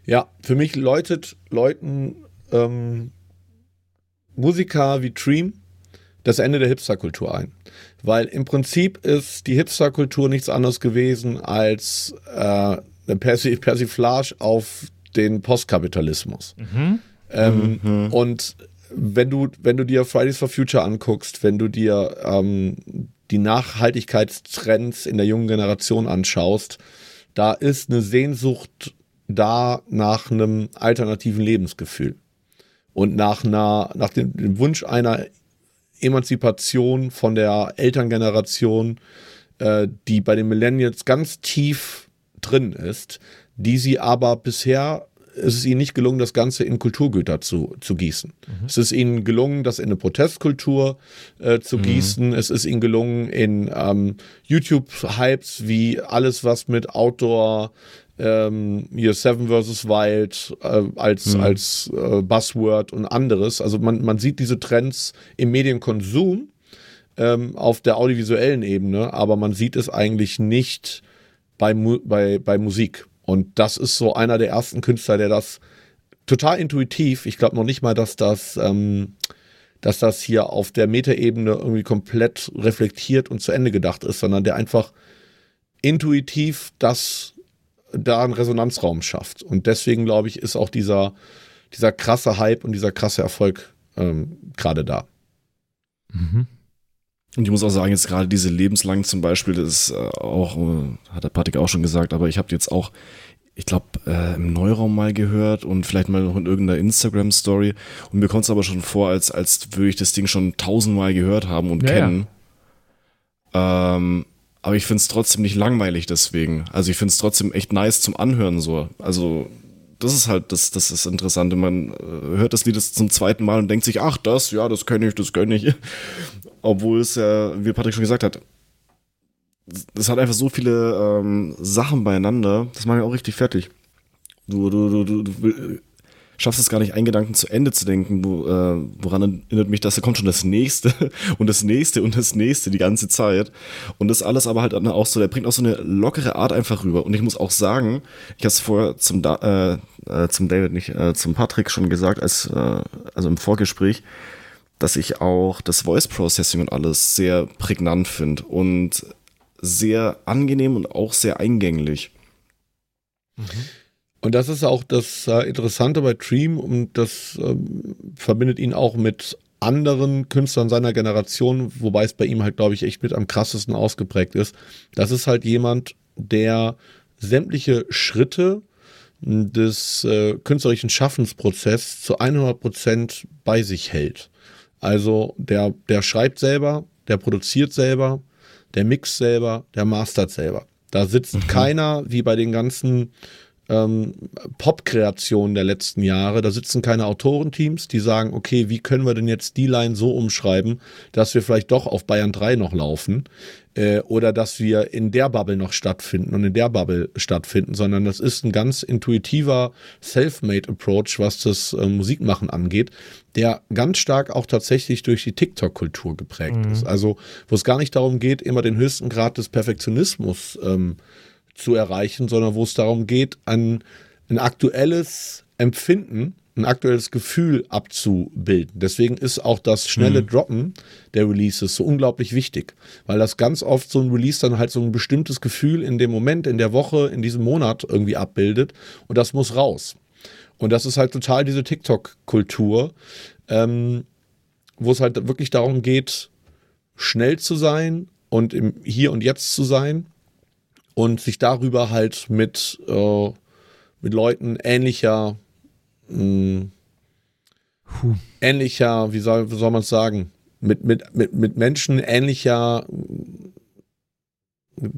Ja, für mich läutet, läuten ähm, Musiker wie Dream das Ende der Hipsterkultur ein. Weil im Prinzip ist die Hipsterkultur nichts anderes gewesen als äh, eine Persi Persiflage auf den Postkapitalismus. Mhm. Ähm, mhm. Und wenn du, wenn du dir Fridays for Future anguckst, wenn du dir ähm, die Nachhaltigkeitstrends in der jungen Generation anschaust, da ist eine Sehnsucht da nach einem alternativen Lebensgefühl und nach einer, nach dem, dem Wunsch einer Emanzipation von der Elterngeneration, äh, die bei den Millennials ganz tief drin ist, die sie aber bisher es ist ihnen nicht gelungen, das Ganze in Kulturgüter zu, zu gießen. Mhm. Es ist ihnen gelungen, das in eine Protestkultur äh, zu mhm. gießen. Es ist ihnen gelungen, in ähm, YouTube-Hypes wie alles, was mit Outdoor, ähm, hier Seven vs. Wild äh, als, mhm. als äh, Buzzword und anderes. Also man, man sieht diese Trends im Medienkonsum ähm, auf der audiovisuellen Ebene, aber man sieht es eigentlich nicht bei, Mu bei, bei Musik. Und das ist so einer der ersten Künstler, der das total intuitiv, ich glaube noch nicht mal, dass das, ähm, dass das hier auf der Metaebene irgendwie komplett reflektiert und zu Ende gedacht ist, sondern der einfach intuitiv das da einen Resonanzraum schafft. Und deswegen, glaube ich, ist auch dieser, dieser krasse Hype und dieser krasse Erfolg ähm, gerade da. Mhm. Und ich muss auch sagen, jetzt gerade diese lebenslang zum Beispiel, das ist äh, auch, äh, hat der Patrick auch schon gesagt, aber ich habe jetzt auch, ich glaube, äh, im Neuraum mal gehört und vielleicht mal noch in irgendeiner Instagram-Story. Und mir kommt es aber schon vor, als, als würde ich das Ding schon tausendmal gehört haben und ja, kennen. Ja. Ähm, aber ich finde es trotzdem nicht langweilig deswegen. Also ich finde es trotzdem echt nice zum Anhören so. Also das ist halt das, das ist Interessante. Man äh, hört das Lied zum zweiten Mal und denkt sich, ach das, ja, das kenne ich, das kenne ich. Obwohl es ja, wie Patrick schon gesagt hat, das hat einfach so viele ähm, Sachen beieinander, das macht mich auch richtig fertig. Du, du, du, du, du schaffst es gar nicht, einen Gedanken zu Ende zu denken, wo, äh, woran erinnert mich das, da kommt schon das nächste und das nächste und das nächste die ganze Zeit. Und das alles aber halt auch so, der bringt auch so eine lockere Art einfach rüber. Und ich muss auch sagen, ich habe es vorher zum, da äh, äh, zum David, nicht, äh, zum Patrick schon gesagt, als, äh, also im Vorgespräch, dass ich auch das Voice Processing und alles sehr prägnant finde und sehr angenehm und auch sehr eingänglich. Mhm. Und das ist auch das äh, Interessante bei Dream und das äh, verbindet ihn auch mit anderen Künstlern seiner Generation, wobei es bei ihm halt, glaube ich, echt mit am krassesten ausgeprägt ist. Das ist halt jemand, der sämtliche Schritte des äh, künstlerischen Schaffensprozesses zu 100 Prozent bei sich hält. Also der, der schreibt selber, der produziert selber, der mixt selber, der mastert selber. Da sitzt mhm. keiner wie bei den ganzen ähm, Pop-Kreationen der letzten Jahre. Da sitzen keine Autorenteams, die sagen, okay, wie können wir denn jetzt die Line so umschreiben, dass wir vielleicht doch auf Bayern 3 noch laufen äh, oder dass wir in der Bubble noch stattfinden und in der Bubble stattfinden, sondern das ist ein ganz intuitiver Self-Made-Approach, was das äh, Musikmachen angeht, der ganz stark auch tatsächlich durch die TikTok-Kultur geprägt mhm. ist. Also, wo es gar nicht darum geht, immer den höchsten Grad des Perfektionismus ähm, zu erreichen, sondern wo es darum geht, ein, ein aktuelles Empfinden, ein aktuelles Gefühl abzubilden. Deswegen ist auch das schnelle mhm. Droppen der Releases so unglaublich wichtig, weil das ganz oft so ein Release dann halt so ein bestimmtes Gefühl in dem Moment, in der Woche, in diesem Monat irgendwie abbildet und das muss raus. Und das ist halt total diese TikTok-Kultur, ähm, wo es halt wirklich darum geht, schnell zu sein und im Hier und Jetzt zu sein und sich darüber halt mit, äh, mit Leuten ähnlicher, mh, ähnlicher, wie soll, wie soll man es sagen, mit, mit, mit, mit Menschen ähnlicher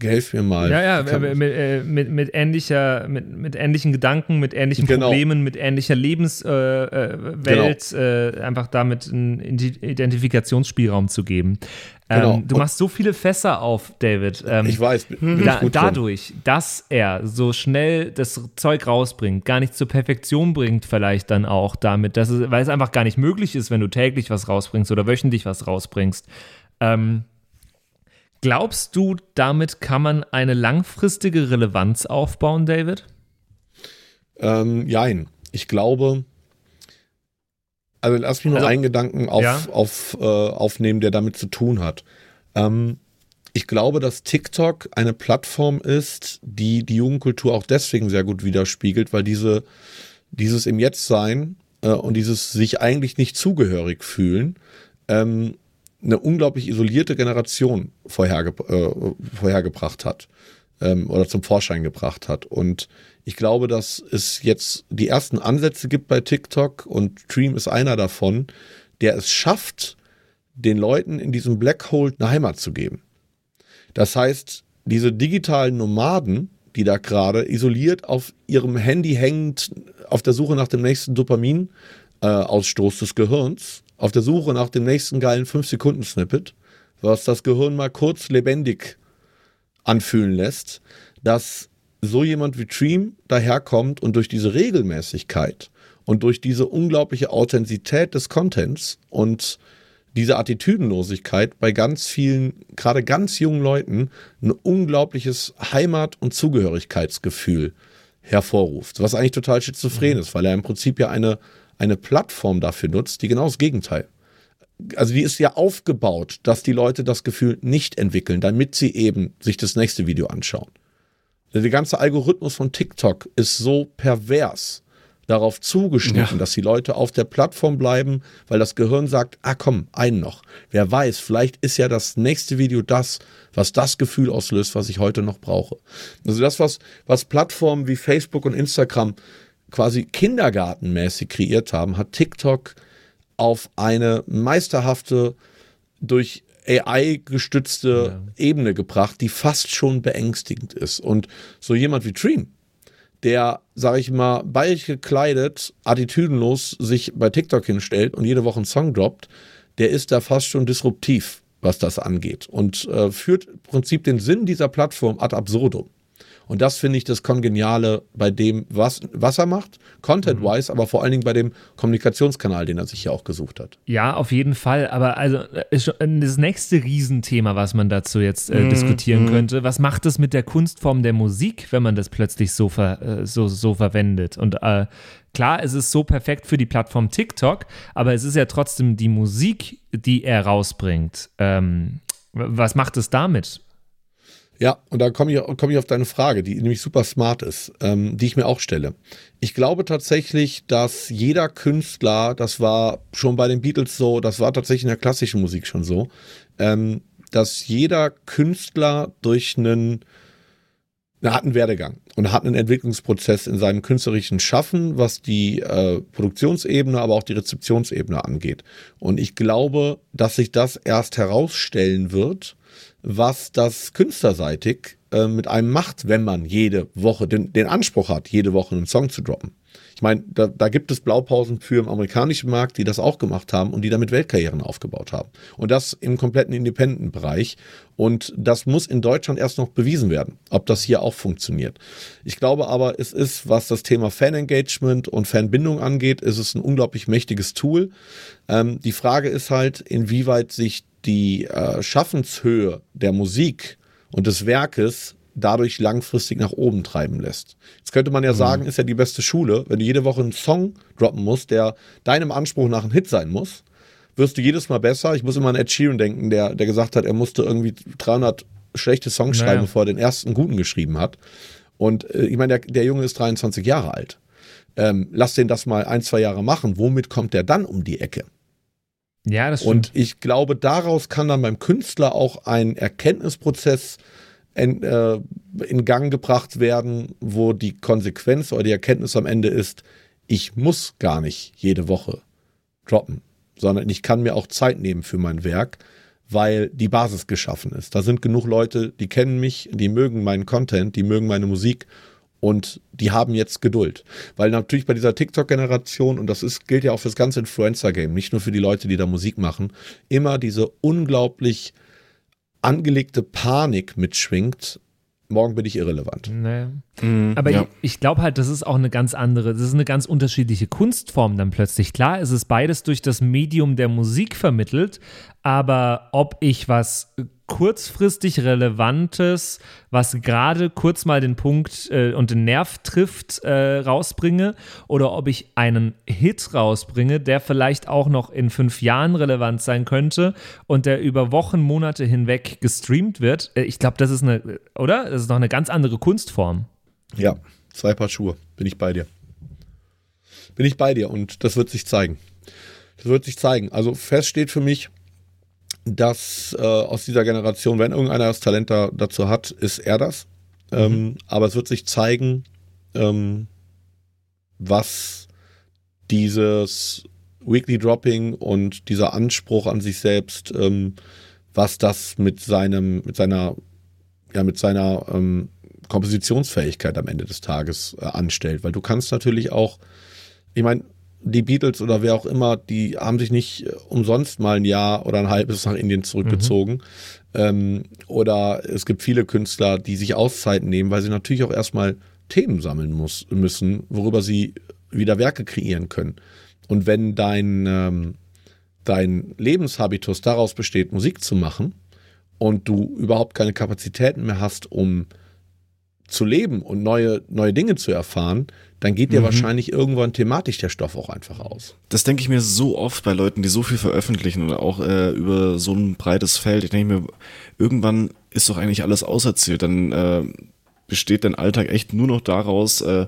Helf mir mal. Ja, ja, mit, äh, mit, mit, ähnlicher, mit, mit ähnlichen Gedanken, mit ähnlichen genau. Problemen, mit ähnlicher Lebenswelt, äh, äh genau. äh, einfach damit einen Identifikationsspielraum zu geben. Ähm, genau. du machst so viele Fässer auf, David. Ähm, ich weiß. Bin da, dadurch, dass er so schnell das Zeug rausbringt, gar nicht zur Perfektion bringt, vielleicht dann auch damit, dass es, weil es einfach gar nicht möglich ist, wenn du täglich was rausbringst oder wöchentlich was rausbringst. Ähm, Glaubst du, damit kann man eine langfristige Relevanz aufbauen, David? Ähm, jein. Ich glaube, also lass mich noch also, einen Gedanken auf, ja? auf, äh, aufnehmen, der damit zu tun hat. Ähm, ich glaube, dass TikTok eine Plattform ist, die die Jugendkultur auch deswegen sehr gut widerspiegelt, weil diese, dieses im Jetzt-Sein äh, und dieses sich eigentlich nicht zugehörig fühlen ähm, eine unglaublich isolierte Generation vorherge äh, vorhergebracht hat ähm, oder zum Vorschein gebracht hat. Und ich glaube, dass es jetzt die ersten Ansätze gibt bei TikTok und Dream ist einer davon, der es schafft, den Leuten in diesem Black Hole eine Heimat zu geben. Das heißt, diese digitalen Nomaden, die da gerade isoliert auf ihrem Handy hängend auf der Suche nach dem nächsten Dopaminausstoß äh, des Gehirns auf der Suche nach dem nächsten geilen 5-Sekunden-Snippet, was das Gehirn mal kurz lebendig anfühlen lässt, dass so jemand wie Dream daherkommt und durch diese Regelmäßigkeit und durch diese unglaubliche Authentizität des Contents und diese Attitüdenlosigkeit bei ganz vielen, gerade ganz jungen Leuten, ein unglaubliches Heimat- und Zugehörigkeitsgefühl hervorruft, was eigentlich total schizophren mhm. ist, weil er im Prinzip ja eine eine Plattform dafür nutzt, die genau das Gegenteil. Also die ist ja aufgebaut, dass die Leute das Gefühl nicht entwickeln, damit sie eben sich das nächste Video anschauen. Der ganze Algorithmus von TikTok ist so pervers darauf zugeschnitten, ja. dass die Leute auf der Plattform bleiben, weil das Gehirn sagt, ah komm, einen noch. Wer weiß, vielleicht ist ja das nächste Video das, was das Gefühl auslöst, was ich heute noch brauche. Also das, was, was Plattformen wie Facebook und Instagram quasi kindergartenmäßig kreiert haben, hat TikTok auf eine meisterhafte, durch AI gestützte ja. Ebene gebracht, die fast schon beängstigend ist. Und so jemand wie Dream, der, sag ich mal, bayerisch gekleidet, attitüdenlos sich bei TikTok hinstellt und jede Woche einen Song droppt, der ist da fast schon disruptiv, was das angeht. Und äh, führt im Prinzip den Sinn dieser Plattform ad absurdum. Und das finde ich das Kongeniale bei dem, was, was er macht, content-wise, mhm. aber vor allen Dingen bei dem Kommunikationskanal, den er sich ja auch gesucht hat. Ja, auf jeden Fall. Aber also das nächste Riesenthema, was man dazu jetzt äh, mhm. diskutieren mhm. könnte, was macht es mit der Kunstform der Musik, wenn man das plötzlich so, ver, äh, so, so verwendet? Und äh, klar, es ist so perfekt für die Plattform TikTok, aber es ist ja trotzdem die Musik, die er rausbringt. Ähm, was macht es damit? Ja, und da komme ich, komm ich auf deine Frage, die nämlich super smart ist, ähm, die ich mir auch stelle. Ich glaube tatsächlich, dass jeder Künstler, das war schon bei den Beatles so, das war tatsächlich in der klassischen Musik schon so, ähm, dass jeder Künstler durch einen er hat einen Werdegang und hat einen Entwicklungsprozess in seinem künstlerischen Schaffen, was die äh, Produktionsebene, aber auch die Rezeptionsebene angeht. Und ich glaube, dass sich das erst herausstellen wird, was das künstlerseitig äh, mit einem macht, wenn man jede Woche den, den Anspruch hat, jede Woche einen Song zu droppen. Ich meine, da, da gibt es Blaupausen für im amerikanischen Markt, die das auch gemacht haben und die damit Weltkarrieren aufgebaut haben. Und das im kompletten Independent-Bereich. Und das muss in Deutschland erst noch bewiesen werden, ob das hier auch funktioniert. Ich glaube aber, es ist, was das Thema Fan-Engagement und Fanbindung angeht, ist es ein unglaublich mächtiges Tool. Ähm, die Frage ist halt, inwieweit sich die äh, Schaffenshöhe der Musik und des Werkes dadurch langfristig nach oben treiben lässt. Jetzt könnte man ja mhm. sagen, ist ja die beste Schule, wenn du jede Woche einen Song droppen musst, der deinem Anspruch nach ein Hit sein muss, wirst du jedes Mal besser. Ich muss immer an Ed Sheeran denken, der, der gesagt hat, er musste irgendwie 300 schlechte Songs naja. schreiben, bevor er den ersten guten geschrieben hat. Und äh, ich meine, der, der Junge ist 23 Jahre alt. Ähm, lass den das mal ein, zwei Jahre machen. Womit kommt der dann um die Ecke? Ja, das stimmt. Und ich glaube, daraus kann dann beim Künstler auch ein Erkenntnisprozess in, äh, in Gang gebracht werden, wo die Konsequenz oder die Erkenntnis am Ende ist, ich muss gar nicht jede Woche droppen, sondern ich kann mir auch Zeit nehmen für mein Werk, weil die Basis geschaffen ist. Da sind genug Leute, die kennen mich, die mögen meinen Content, die mögen meine Musik und die haben jetzt Geduld. Weil natürlich bei dieser TikTok-Generation, und das ist, gilt ja auch fürs ganze Influencer-Game, nicht nur für die Leute, die da Musik machen, immer diese unglaublich angelegte Panik mitschwingt, morgen bin ich irrelevant. Nee. Mhm, Aber ja. ich, ich glaube halt, das ist auch eine ganz andere, das ist eine ganz unterschiedliche Kunstform dann plötzlich. Klar, es ist beides durch das Medium der Musik vermittelt, aber ob ich was kurzfristig Relevantes, was gerade kurz mal den Punkt äh, und den Nerv trifft, äh, rausbringe oder ob ich einen Hit rausbringe, der vielleicht auch noch in fünf Jahren relevant sein könnte und der über Wochen, Monate hinweg gestreamt wird. Äh, ich glaube, das ist eine, oder? Das ist noch eine ganz andere Kunstform. Ja, zwei Paar Schuhe, bin ich bei dir. Bin ich bei dir und das wird sich zeigen. Das wird sich zeigen. Also fest steht für mich, dass äh, aus dieser Generation, wenn irgendeiner das Talent da, dazu hat, ist er das. Mhm. Ähm, aber es wird sich zeigen, ähm, was dieses Weekly Dropping und dieser Anspruch an sich selbst, ähm, was das mit seinem, mit seiner, ja, mit seiner ähm, Kompositionsfähigkeit am Ende des Tages äh, anstellt. Weil du kannst natürlich auch, ich meine, die Beatles oder wer auch immer, die haben sich nicht äh, umsonst mal ein Jahr oder ein halbes nach Indien zurückgezogen. Mhm. Ähm, oder es gibt viele Künstler, die sich Auszeiten nehmen, weil sie natürlich auch erstmal Themen sammeln muss, müssen, worüber sie wieder Werke kreieren können. Und wenn dein, ähm, dein Lebenshabitus daraus besteht, Musik zu machen und du überhaupt keine Kapazitäten mehr hast, um zu leben und neue, neue Dinge zu erfahren, dann geht dir mhm. wahrscheinlich irgendwann thematisch der Stoff auch einfach aus. Das denke ich mir so oft bei Leuten, die so viel veröffentlichen oder auch äh, über so ein breites Feld. Ich denke mir, irgendwann ist doch eigentlich alles auserzählt. Dann äh, besteht dein Alltag echt nur noch daraus, äh,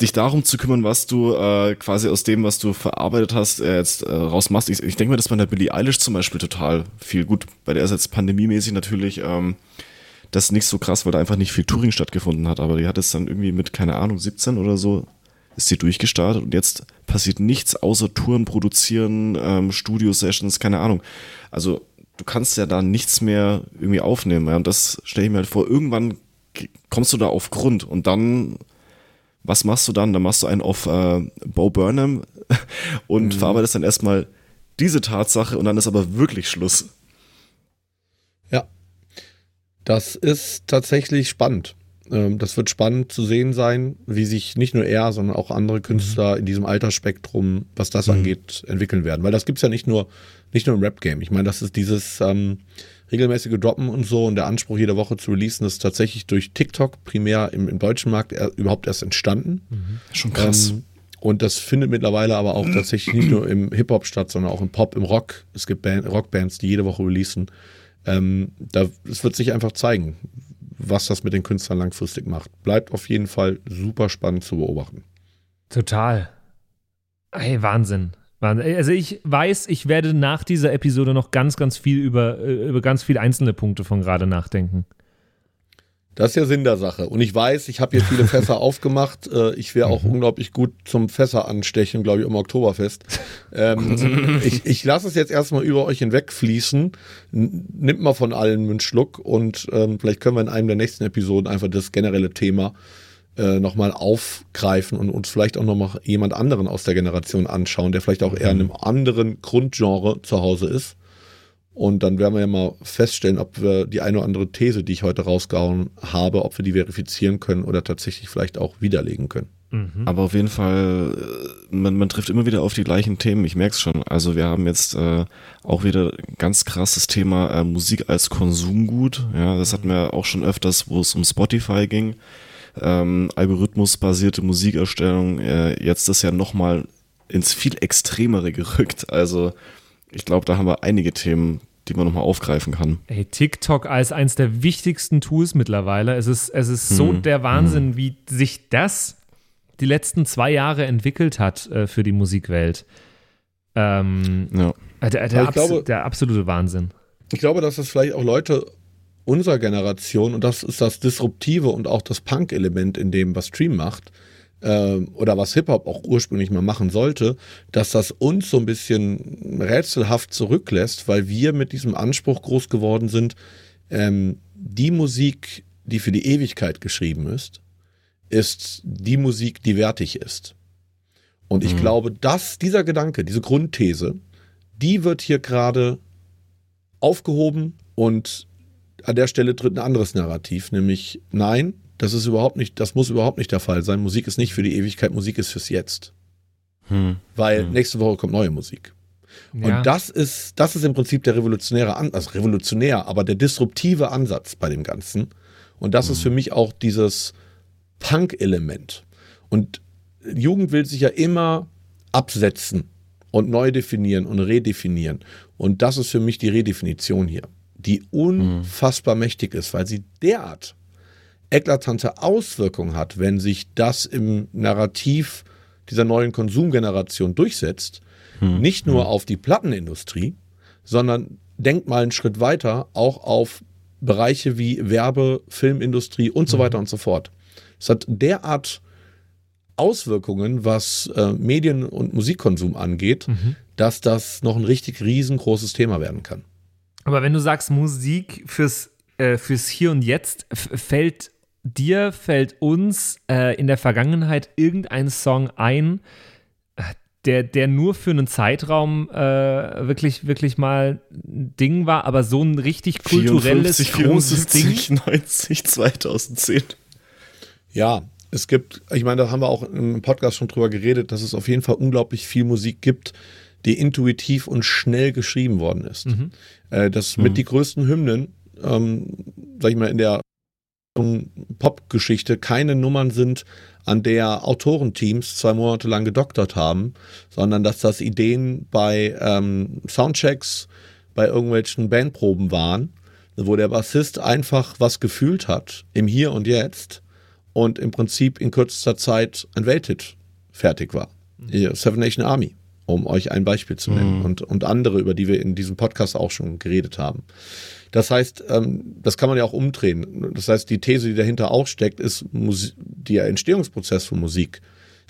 dich darum zu kümmern, was du äh, quasi aus dem, was du verarbeitet hast, äh, jetzt äh, rausmachst. Ich, ich denke mir, dass bei der Billie Eilish zum Beispiel total viel gut, bei der ist jetzt pandemiemäßig natürlich ähm, das ist nicht so krass, weil da einfach nicht viel Touring stattgefunden hat, aber die hat es dann irgendwie mit, keine Ahnung, 17 oder so, ist sie durchgestartet und jetzt passiert nichts außer Touren produzieren, ähm, Studio-Sessions, keine Ahnung. Also du kannst ja da nichts mehr irgendwie aufnehmen. Ja? Und das stelle ich mir halt vor, irgendwann kommst du da auf Grund und dann, was machst du dann? Dann machst du einen auf äh, Bo Burnham und mhm. verarbeitest dann erstmal diese Tatsache und dann ist aber wirklich Schluss. Das ist tatsächlich spannend. Ähm, das wird spannend zu sehen sein, wie sich nicht nur er, sondern auch andere Künstler in diesem Altersspektrum, was das mhm. angeht, entwickeln werden. Weil das gibt es ja nicht nur, nicht nur im Rap-Game. Ich meine, das ist dieses ähm, regelmäßige Droppen und so und der Anspruch, jede Woche zu releasen, ist tatsächlich durch TikTok primär im, im deutschen Markt er, überhaupt erst entstanden. Mhm. Schon krass. Ähm, und das findet mittlerweile aber auch tatsächlich nicht nur im Hip-Hop statt, sondern auch im Pop, im Rock. Es gibt Band, Rockbands, die jede Woche releasen. Ähm, da, es wird sich einfach zeigen, was das mit den Künstlern langfristig macht. Bleibt auf jeden Fall super spannend zu beobachten. Total. Hey, Wahnsinn. Also ich weiß, ich werde nach dieser Episode noch ganz, ganz viel über, äh, über ganz viele einzelne Punkte von gerade nachdenken. Das ist der Sinn der Sache. Und ich weiß, ich habe hier viele Fässer aufgemacht. Äh, ich wäre auch unglaublich gut zum Fässer anstechen, glaube ich, im Oktoberfest. Ähm, ich ich lasse es jetzt erstmal über euch hinwegfließen. Nimmt mal von allen einen Schluck und ähm, vielleicht können wir in einem der nächsten Episoden einfach das generelle Thema äh, nochmal aufgreifen und uns vielleicht auch nochmal jemand anderen aus der Generation anschauen, der vielleicht auch eher in einem anderen Grundgenre zu Hause ist. Und dann werden wir ja mal feststellen, ob wir die eine oder andere These, die ich heute rausgehauen habe, ob wir die verifizieren können oder tatsächlich vielleicht auch widerlegen können. Aber auf jeden Fall, äh, man, man trifft immer wieder auf die gleichen Themen, ich merke es schon. Also wir haben jetzt äh, auch wieder ganz krasses Thema äh, Musik als Konsumgut. Ja, das hatten wir auch schon öfters, wo es um Spotify ging. Ähm, Algorithmusbasierte Musikerstellung, äh, jetzt ist ja nochmal ins viel Extremere gerückt. Also ich glaube, da haben wir einige Themen, die man nochmal aufgreifen kann. Ey, TikTok als eines der wichtigsten Tools mittlerweile. Es ist, es ist so der Wahnsinn, wie sich das die letzten zwei Jahre entwickelt hat äh, für die Musikwelt. Ähm, Ja. äh, der, der, abs- glaube- der absolute Wahnsinn. Ich glaube, dass das vielleicht auch Leute unserer Generation, und das ist das Disruptive und auch das Punk-Element in dem, was Stream macht, ähm, oder was Hip-Hop auch ursprünglich mal machen sollte, dass das uns so ein bisschen rätselhaft zurücklässt, weil wir mit diesem Anspruch groß geworden sind, ähm, die Musik, die für die Ewigkeit geschrieben ist, ist die Musik, die wertig ist. Und ich glaube, dass dieser Gedanke, diese Grundthese, die wird hier gerade aufgehoben und an der Stelle tritt ein anderes Narrativ, nämlich nein, das ist überhaupt nicht, das muss überhaupt nicht der Fall sein. Musik ist nicht für die Ewigkeit, Musik ist fürs Jetzt. Hm. Weil nächste Woche kommt neue Musik. Ja. Und das ist, das ist im Prinzip der revolutionäre Ansatz, also revolutionär, aber der disruptive Ansatz bei dem Ganzen. Und das ist für mich auch dieses Punk-Element. Und Jugend will sich ja immer absetzen und neu definieren und redefinieren. Und das ist für mich die Redefinition hier, die unfassbar mächtig ist, weil sie derart eklatante Auswirkungen hat, wenn sich das im Narrativ dieser neuen Konsumgeneration durchsetzt, nicht nur auf die Plattenindustrie, sondern denkt mal einen Schritt weiter auch auf Bereiche wie Werbe, Filmindustrie und so weiter und so fort. Es hat derart Auswirkungen, was äh, Medien- und Musikkonsum angeht, dass das noch ein richtig riesengroßes Thema werden kann. Aber wenn du sagst Musik fürs, äh, fürs Hier und Jetzt, fällt dir, fällt uns äh, in der Vergangenheit irgendein Song ein, äh, der, der nur für einen Zeitraum äh, wirklich, wirklich mal ein Ding war, aber so ein richtig kulturelles, 54, großes Ding. 74, 90, 2010. Ja, es gibt, ich meine, da haben wir auch im Podcast schon drüber geredet, dass es auf jeden Fall unglaublich viel Musik gibt, die intuitiv und schnell geschrieben worden ist. Äh, das mit die größten Hymnen, ähm, sag ich mal, in der Pop-Geschichte keine Nummern sind, an der Autorenteams zwei Monate lang gedoktert haben, sondern dass das Ideen bei ähm, Soundchecks, bei irgendwelchen Bandproben waren, wo der Bassist einfach was gefühlt hat im Hier und Jetzt und im Prinzip in kürzester Zeit ein Welthit fertig war. Hier, Seven Nation Army, um euch ein Beispiel zu nennen und, und andere, über die wir in diesem Podcast auch schon geredet haben. Das heißt, ähm, das kann man ja auch umdrehen. Das heißt, die These, die dahinter auch steckt, ist Musi der Entstehungsprozess von Musik,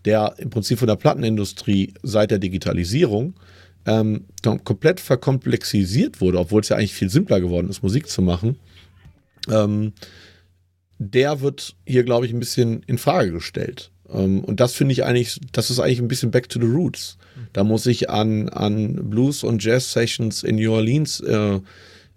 der im Prinzip von der Plattenindustrie seit der Digitalisierung ähm, kom- komplett verkomplexisiert wurde, obwohl es ja eigentlich viel simpler geworden ist, Musik zu machen. Ähm, der wird hier, glaube ich, ein bisschen in Frage gestellt. Ähm, und das finde ich eigentlich, das ist eigentlich ein bisschen back to the roots. Da muss ich an, an Blues- und Jazz-Sessions in New Orleans äh,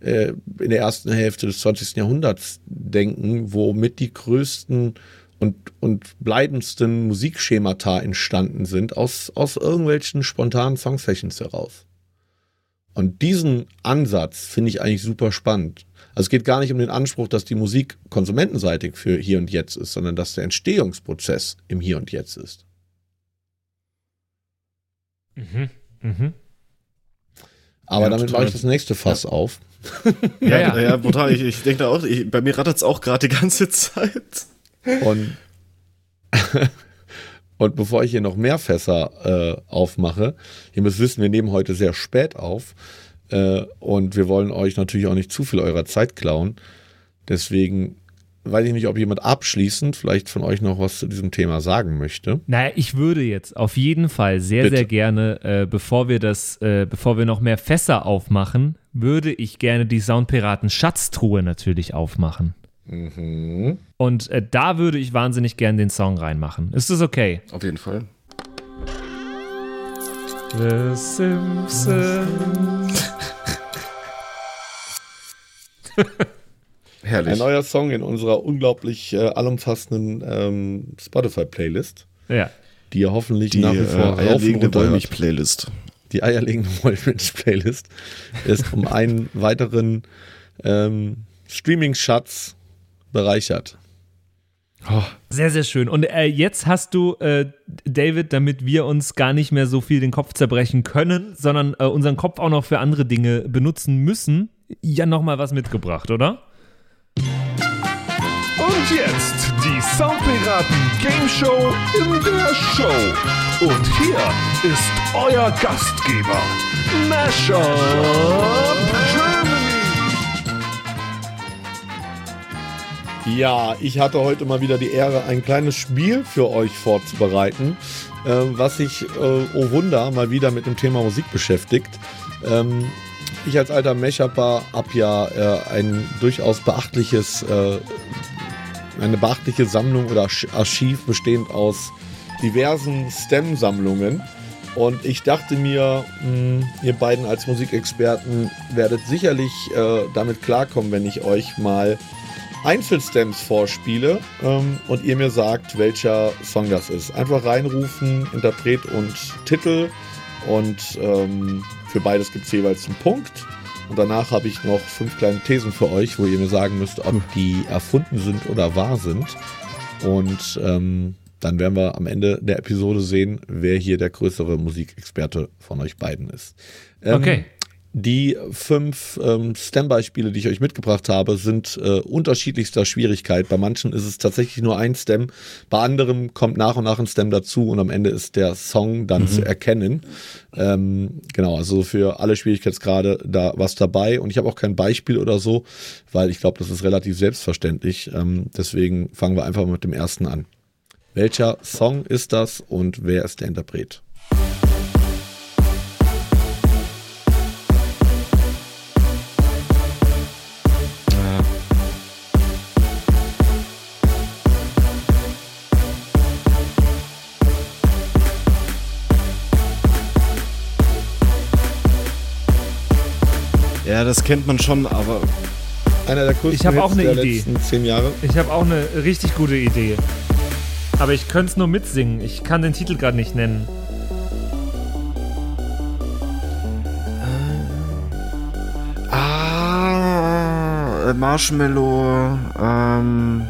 äh, in der ersten Hälfte des 20. Jahrhunderts denken, womit die größten und, und bleibendsten Musikschemata entstanden sind, aus, aus irgendwelchen spontanen Songsessions heraus. Und diesen Ansatz finde ich eigentlich super spannend. Also es geht gar nicht um den Anspruch, dass die Musik konsumentenseitig für hier und jetzt ist, sondern dass der Entstehungsprozess im Hier und Jetzt ist. Mhm. Mhm. Aber Ja, damit total. mache ich das nächste Fass auf. Ja, ja. Ja, ja, brutal. Ich, ich denke da auch, ich, bei mir rattert es auch gerade die ganze Zeit. Und, und bevor ich hier noch mehr Fässer äh, aufmache, ihr müsst wissen, wir nehmen heute sehr spät auf äh, und wir wollen euch natürlich auch nicht zu viel eurer Zeit klauen. Deswegen weiß ich nicht, ob jemand abschließend vielleicht von euch noch was zu diesem Thema sagen möchte. Naja, ich würde jetzt auf jeden Fall sehr, Bitte. sehr gerne, äh, bevor wir das, äh, bevor wir noch mehr Fässer aufmachen, würde ich gerne die Soundpiraten Schatztruhe natürlich aufmachen. Mhm. Und äh, da würde ich wahnsinnig gern den Song reinmachen. Ist das okay? Auf jeden Fall. The Simpsons. Herrlich. Ein neuer Song in unserer unglaublich äh, allumfassenden ähm, Spotify-Playlist, Ja. die ihr hoffentlich die nach wie äh, vor und eierlegende. Wollmilch-Playlist. Die eierlegende Wollmilch-Playlist ist um einen weiteren ähm, Streaming-Schatz bereichert. Sehr, sehr schön. Und äh, jetzt hast du, äh, David, damit wir uns gar nicht mehr so viel den Kopf zerbrechen können, sondern äh, unseren Kopf auch noch für andere Dinge benutzen müssen, ja nochmal was mitgebracht, oder? Und jetzt die Soundpiraten Game Show in der Show. Und hier ist euer Gastgeber, Mashup Germany. Ja, ich hatte heute mal wieder die Ehre, ein kleines Spiel für euch vorzubereiten, äh, was sich, äh, oh Wunder, mal wieder mit dem Thema Musik beschäftigt. Ähm, ich als alter Mashuper habe ja äh, ein durchaus beachtliches, äh, eine beachtliche Sammlung oder Arch- Archiv bestehend aus diversen Stem-Sammlungen. Und ich dachte mir, mh, ihr beiden als Musikexperten werdet sicherlich äh, damit klarkommen, wenn ich euch mal Einzelstems vorspiele ähm, und ihr mir sagt, welcher Song das ist. Einfach reinrufen, Interpret und Titel und ähm, für beides gibt es jeweils einen Punkt. Und danach habe ich noch fünf kleine Thesen für euch, wo ihr mir sagen müsst, ob die erfunden sind oder wahr sind. Und ähm, dann werden wir am Ende der Episode sehen, wer hier der größere Musikexperte von euch beiden ist. Ähm, Okay. Die fünf ähm, Stem-Beispiele, die ich euch mitgebracht habe, sind äh, unterschiedlichster Schwierigkeit. Bei manchen ist es tatsächlich nur ein Stem, bei anderen kommt nach und nach ein Stem dazu und am Ende ist der Song dann zu erkennen. Ähm, genau, also für alle Schwierigkeitsgrade da was dabei und ich habe auch kein Beispiel oder so, weil ich glaube, das ist relativ selbstverständlich. Ähm, deswegen fangen wir einfach mal mit dem ersten an. Welcher Song ist das und wer ist der Interpret? Ja, das kennt man schon, aber Einer der größten Ich hab Hits auch eine der Idee. letzten zehn Jahre. Ich habe auch eine richtig gute Idee. Aber ich könnte es nur mitsingen. Ich kann den Titel gerade nicht nennen. Ah, äh, Marshmallow, ähm.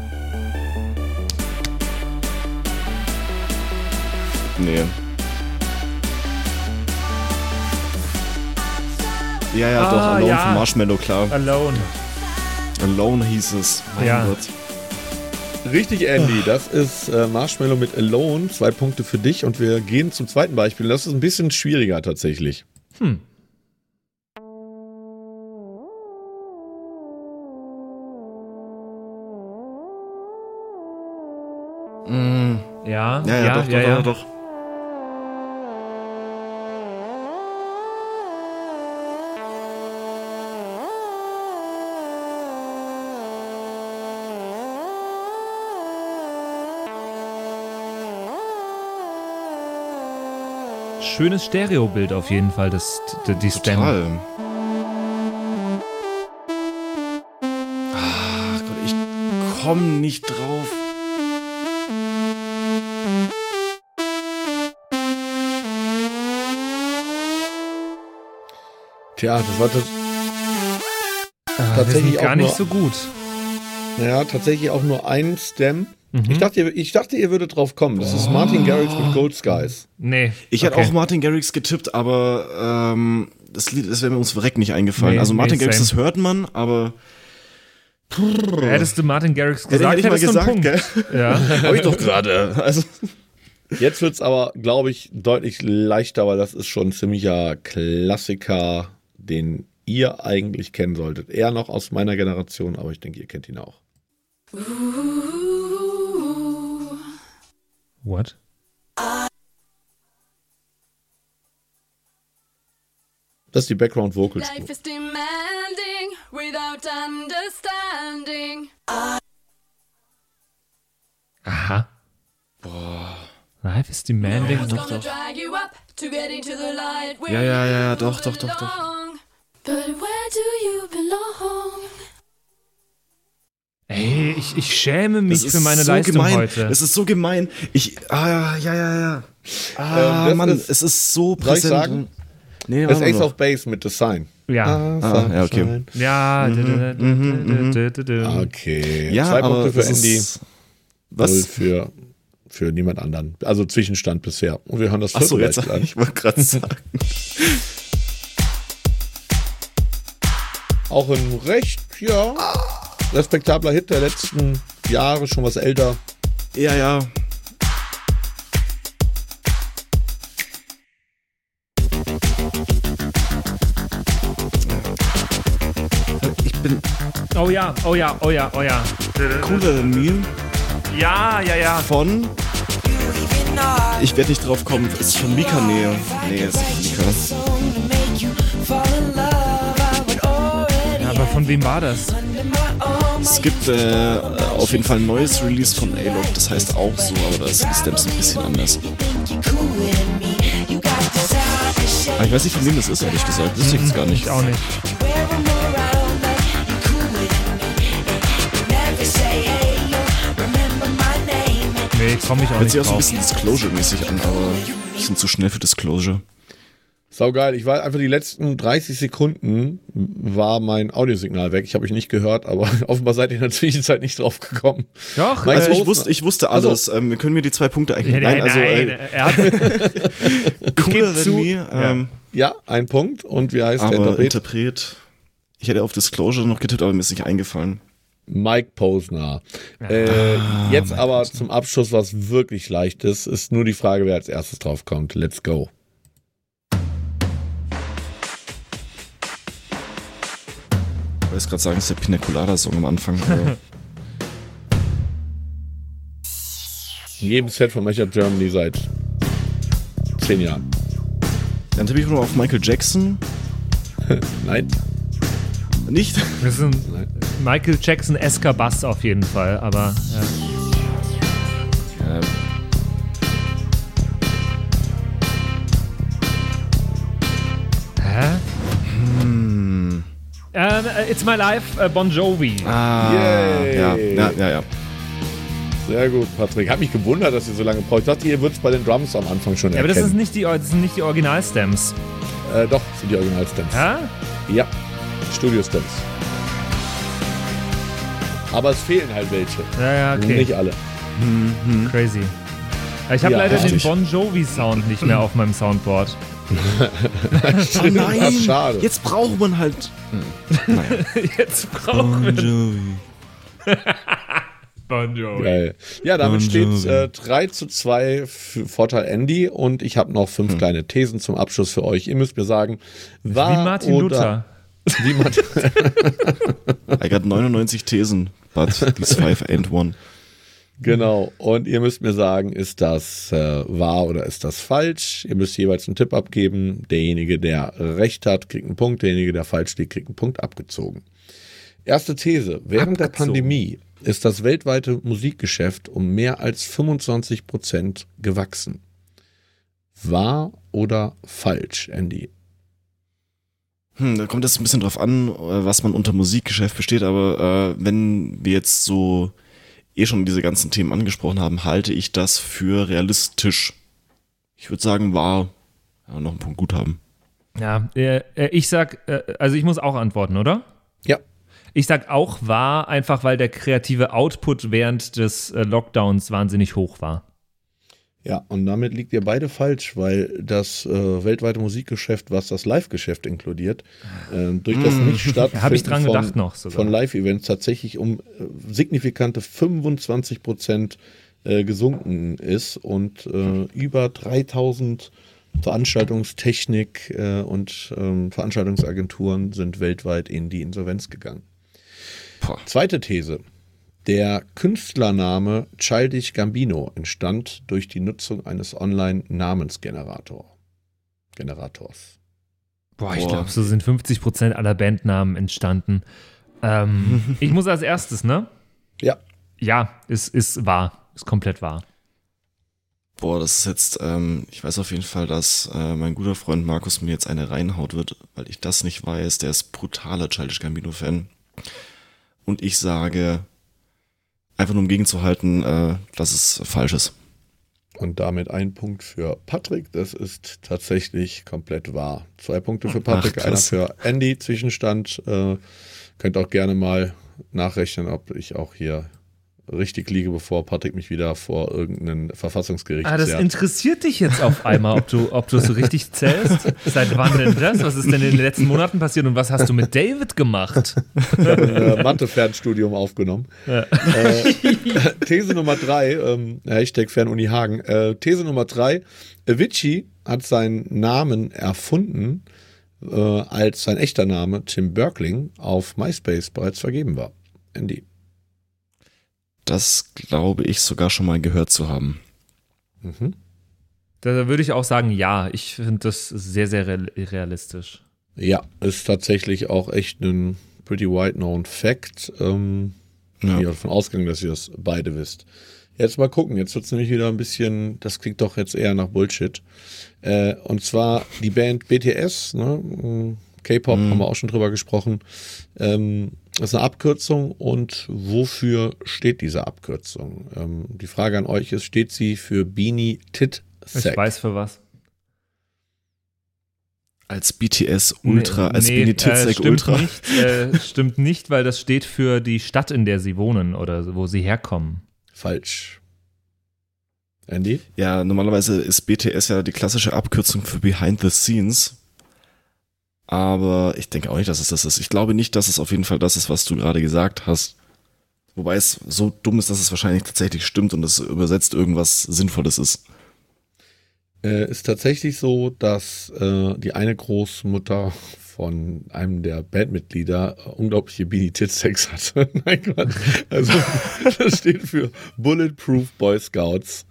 Nee. Ja, ja, doch, Ah, Alone ja. von Marshmallow, klar. Alone. Alone hieß es. Mein Ja. Gott. Richtig, Andy. Das ist äh, Marshmallow mit Alone. Zwei Punkte für dich. Und wir gehen zum zweiten Beispiel. Das ist ein bisschen schwieriger tatsächlich. Mm, Ja, ja, ja, doch, doch, ja. doch, doch. Schönes Stereobild auf jeden Fall, das, die, die Stem. Total. Ach Gott, ich komm nicht drauf. Tja, das war das, Ah, Tatsächlich gar auch nicht nur- so gut. ja, tatsächlich auch nur ein Stem. Mhm. Ich, dachte, ihr, ich dachte, ihr würdet drauf kommen. Das ist Martin Garrix mit Gold Skies. Nee. Ich hätte okay. auch Martin Garrix getippt, aber ähm, das Lied, das wäre mir ums Verrecken nicht eingefallen. Nee, also Martin nee, Garrix, same. das hört man, aber Hättest du Martin Garrix hätte, gesagt, hätte ich mal gesagt, gell? Ja. Hab ich doch gerade. Also, Jetzt wird's aber, glaube ich, deutlich leichter, weil das ist schon ein ziemlicher Klassiker, den ihr eigentlich kennen solltet. Eher noch aus meiner Generation, aber ich denke, ihr kennt ihn auch. What? Das ist die Background Vocal Life is demanding without understanding. Aha. Boah. Life is demanding. Light? Where Ja, ja, ja, doch, doch, doch, doch. Ey, ich, ich schäme mich für meine so Leistung gemein. heute. Das ist so gemein. Ich, ah, ja, ja, ja. Ah, Ähm, Mann, ist- es ist so Soll ich präsent. sagen? Nee, Das Ace noch. of Base mit The Sign. ja. Ah, ja, okay. Ja. Okay. Ja, Zwei aber Punkte für Andy, null was? für, für niemand anderen. Also Zwischenstand bisher. Und wir hören das Achso, jetzt, gleich an. ich wollte gerade sagen. Auch ein recht, ja, respektabler Hit der letzten Jahre, schon was älter. Ja, ja. Ich bin Oh ja, oh ja, oh ja, oh ja. cooler than me Ja, ja, ja. von. Ich werde nicht drauf kommen. Ist von Mika Nähe. Nee, ist nicht Mika. Ja, aber von wem war das? Es gibt äh, auf jeden Fall ein neues Release von A-Log, das heißt auch so, aber da ist die Stems ein bisschen anders. Aber ich weiß nicht, von wem das ist, ehrlich gesagt. Wüsste ich jetzt gar nicht. Ich auch nicht. Nee, komm ich auch Hört nicht sich auch so ein bisschen Disclosure-mäßig an, aber ich bin zu schnell für Disclosure. Saugeil. Ich war einfach die letzten 30 Sekunden war mein Audiosignal weg. Ich habe euch nicht gehört, aber offenbar seid ihr in der Zwischenzeit nicht drauf gekommen. Doch, Mike Also Äh, ich wusste, ich wusste Also- alles. Ähm, wir können mir die zwei Punkte eigentlich. Nein, Nein, also nein, äh, er hat, cooler zu. me. Ähm, Ja, ein Punkt. Und wie heißt der aber Interpret? Interpret. Ich hätte auf Disclosure noch getippt, aber mir ist nicht eingefallen. Mike Posner. Äh, jetzt aber zum Abschluss was wirklich leichtes. Ist nur die Frage, wer als erstes drauf kommt. Let's go. Wollte gerade sagen, es ist der Pina Colada Song am Anfang. In jedem Set von Matchup Germany seit zehn Jahren. Dann tippe ich noch auf Michael Jackson. Nein. Nicht? das ist ein Michael Jackson esker Bass auf jeden Fall, aber. Ja, Ähm, äh, It's My Life, äh, Bon Jovi. ah, Yay. ja, ja, ja, ja. Sehr gut, Patrick. Hat mich gewundert, dass ihr so lange braucht. Ich dachte, ihr würdet es bei den Drums am Anfang schon Ja, aber das, ist erkennen. nicht die, das sind nicht die Original-Stems. äh, doch, sind die Original-Stems. Hä? Ja, Studio-Stems. Aber es fehlen halt welche. Ja, ja, okay. Nicht alle. Crazy. Ich habe Ja, leider richtig. den Bon Jovi-Sound nicht mehr auf meinem Soundboard. Oh nein, schade. jetzt braucht man halt. Jetzt brauchen wir Jovi. Bon Jovi. Geil. Ja, damit Bon steht äh, 3 zu 2 für Vorteil Andy und ich habe noch fünf kleine Thesen zum Abschluss für euch. Ihr müsst mir sagen, war Wie Martin oder, Luther. Wie Martin, I got 99 Thesen, but these five ain't one. Genau. Und ihr müsst mir sagen, ist das äh, wahr oder ist das falsch? Ihr müsst jeweils einen Tipp abgeben. Derjenige, der recht hat, kriegt einen Punkt. Derjenige, der falsch liegt, kriegt einen Punkt abgezogen. Erste These. Während der Abgezogen. Pandemie ist das weltweite Musikgeschäft um mehr als 25 Prozent gewachsen. Wahr oder falsch, Andy? Hm, da kommt jetzt ein bisschen drauf an, äh, was man unter Musikgeschäft versteht, aber äh, wenn wir jetzt so eh schon diese ganzen Themen angesprochen haben, halte ich das für realistisch. Ich würde sagen, war ja, noch einen Punkt gut haben. Ja, äh, äh, ich sag, äh, also ich muss auch antworten, oder? Ja. Ich sag auch wahr, einfach weil der kreative Output während des äh, Lockdowns wahnsinnig hoch war. Ja, und damit liegt ihr beide falsch, weil das äh, weltweite Musikgeschäft, was das Live-Geschäft inkludiert, äh, durch das Nicht-Stattfinden Hab ich dran von, gedacht noch sogar. von Live-Events tatsächlich um äh, signifikante 25 Prozent äh, gesunken ist und äh, über 3000 Veranstaltungstechnik äh, und ähm, Veranstaltungsagenturen sind weltweit in die Insolvenz gegangen. Boah. Zweite These. Der Künstlername Childish Gambino entstand durch die Nutzung eines Online-Namensgenerators. Generators. Boah, ich glaube, so sind 50% aller Bandnamen entstanden. Ähm, ich muss als erstes, ne? Ja. Ja, ist, ist wahr. Ist komplett wahr. Boah, das ist jetzt, ähm, ich weiß auf jeden Fall, dass äh, mein guter Freund Markus mir jetzt eine reinhaut wird, weil ich das nicht weiß. Der ist brutaler Childish Gambino-Fan. Und ich sage, einfach nur um gegenzuhalten, äh, dass es falsch ist. Und damit ein Punkt für Patrick. Das ist tatsächlich komplett wahr. Zwei Punkte für Patrick, Ach, einer für Andy. Zwischenstand. Äh, könnt auch gerne mal nachrechnen, ob ich auch hier richtig liege, bevor Patrick mich wieder vor irgendeinem Verfassungsgericht Ah, das zerrt. interessiert dich jetzt auf einmal, ob du, ob du so richtig zählst. Seit wann denn das? Was ist denn in den letzten Monaten passiert und was hast du mit David gemacht? Ich habe ein äh, Mathe-Fernstudium aufgenommen. Äh, These Nummer drei, ähm, Hashtag Fernuni Hagen. Äh, These Nummer drei, Avicii hat seinen Namen erfunden, äh, als sein echter Name Tim Berkling auf MySpace bereits vergeben war. Andy. Das glaube ich sogar schon mal gehört zu haben. Mhm. Da würde ich auch sagen, ja. Ich finde das sehr, sehr real- realistisch. Ja, ist tatsächlich auch echt ein pretty wide known Fact. Ähm, Ich bin Ja. davon ausgegangen, dass ihr das beide wisst. Jetzt mal gucken, jetzt wird es nämlich wieder ein bisschen, das klingt doch jetzt eher nach Bullshit. Äh, und zwar die Band BTS, ne? mm, K-Pop haben wir auch schon drüber gesprochen. Ähm, das ist eine Abkürzung und wofür steht diese Abkürzung? Ähm, die Frage an euch ist, steht sie für Beanie Tit Ich Sack? weiß für was. Als BTS Ultra, als nee, Bini äh, Titzek stimmt Ultra. Nicht, äh, stimmt nicht, weil das steht für die Stadt, in der sie wohnen oder wo sie herkommen. Falsch. Andy? Ja, normalerweise ist BTS ja die klassische Abkürzung für Behind the Scenes. Aber ich denke auch nicht, dass es das ist. Ich glaube nicht, dass es auf jeden Fall das ist, was du gerade gesagt hast. Wobei es so dumm ist, dass es wahrscheinlich tatsächlich stimmt und es übersetzt irgendwas Sinnvolles ist. Äh, ist tatsächlich so, dass äh, die eine Großmutter von einem der Bandmitglieder äh, unglaubliche Beanie Titsex hatte. Nein, Quatsch. Also, das steht für Bulletproof Boy Scouts.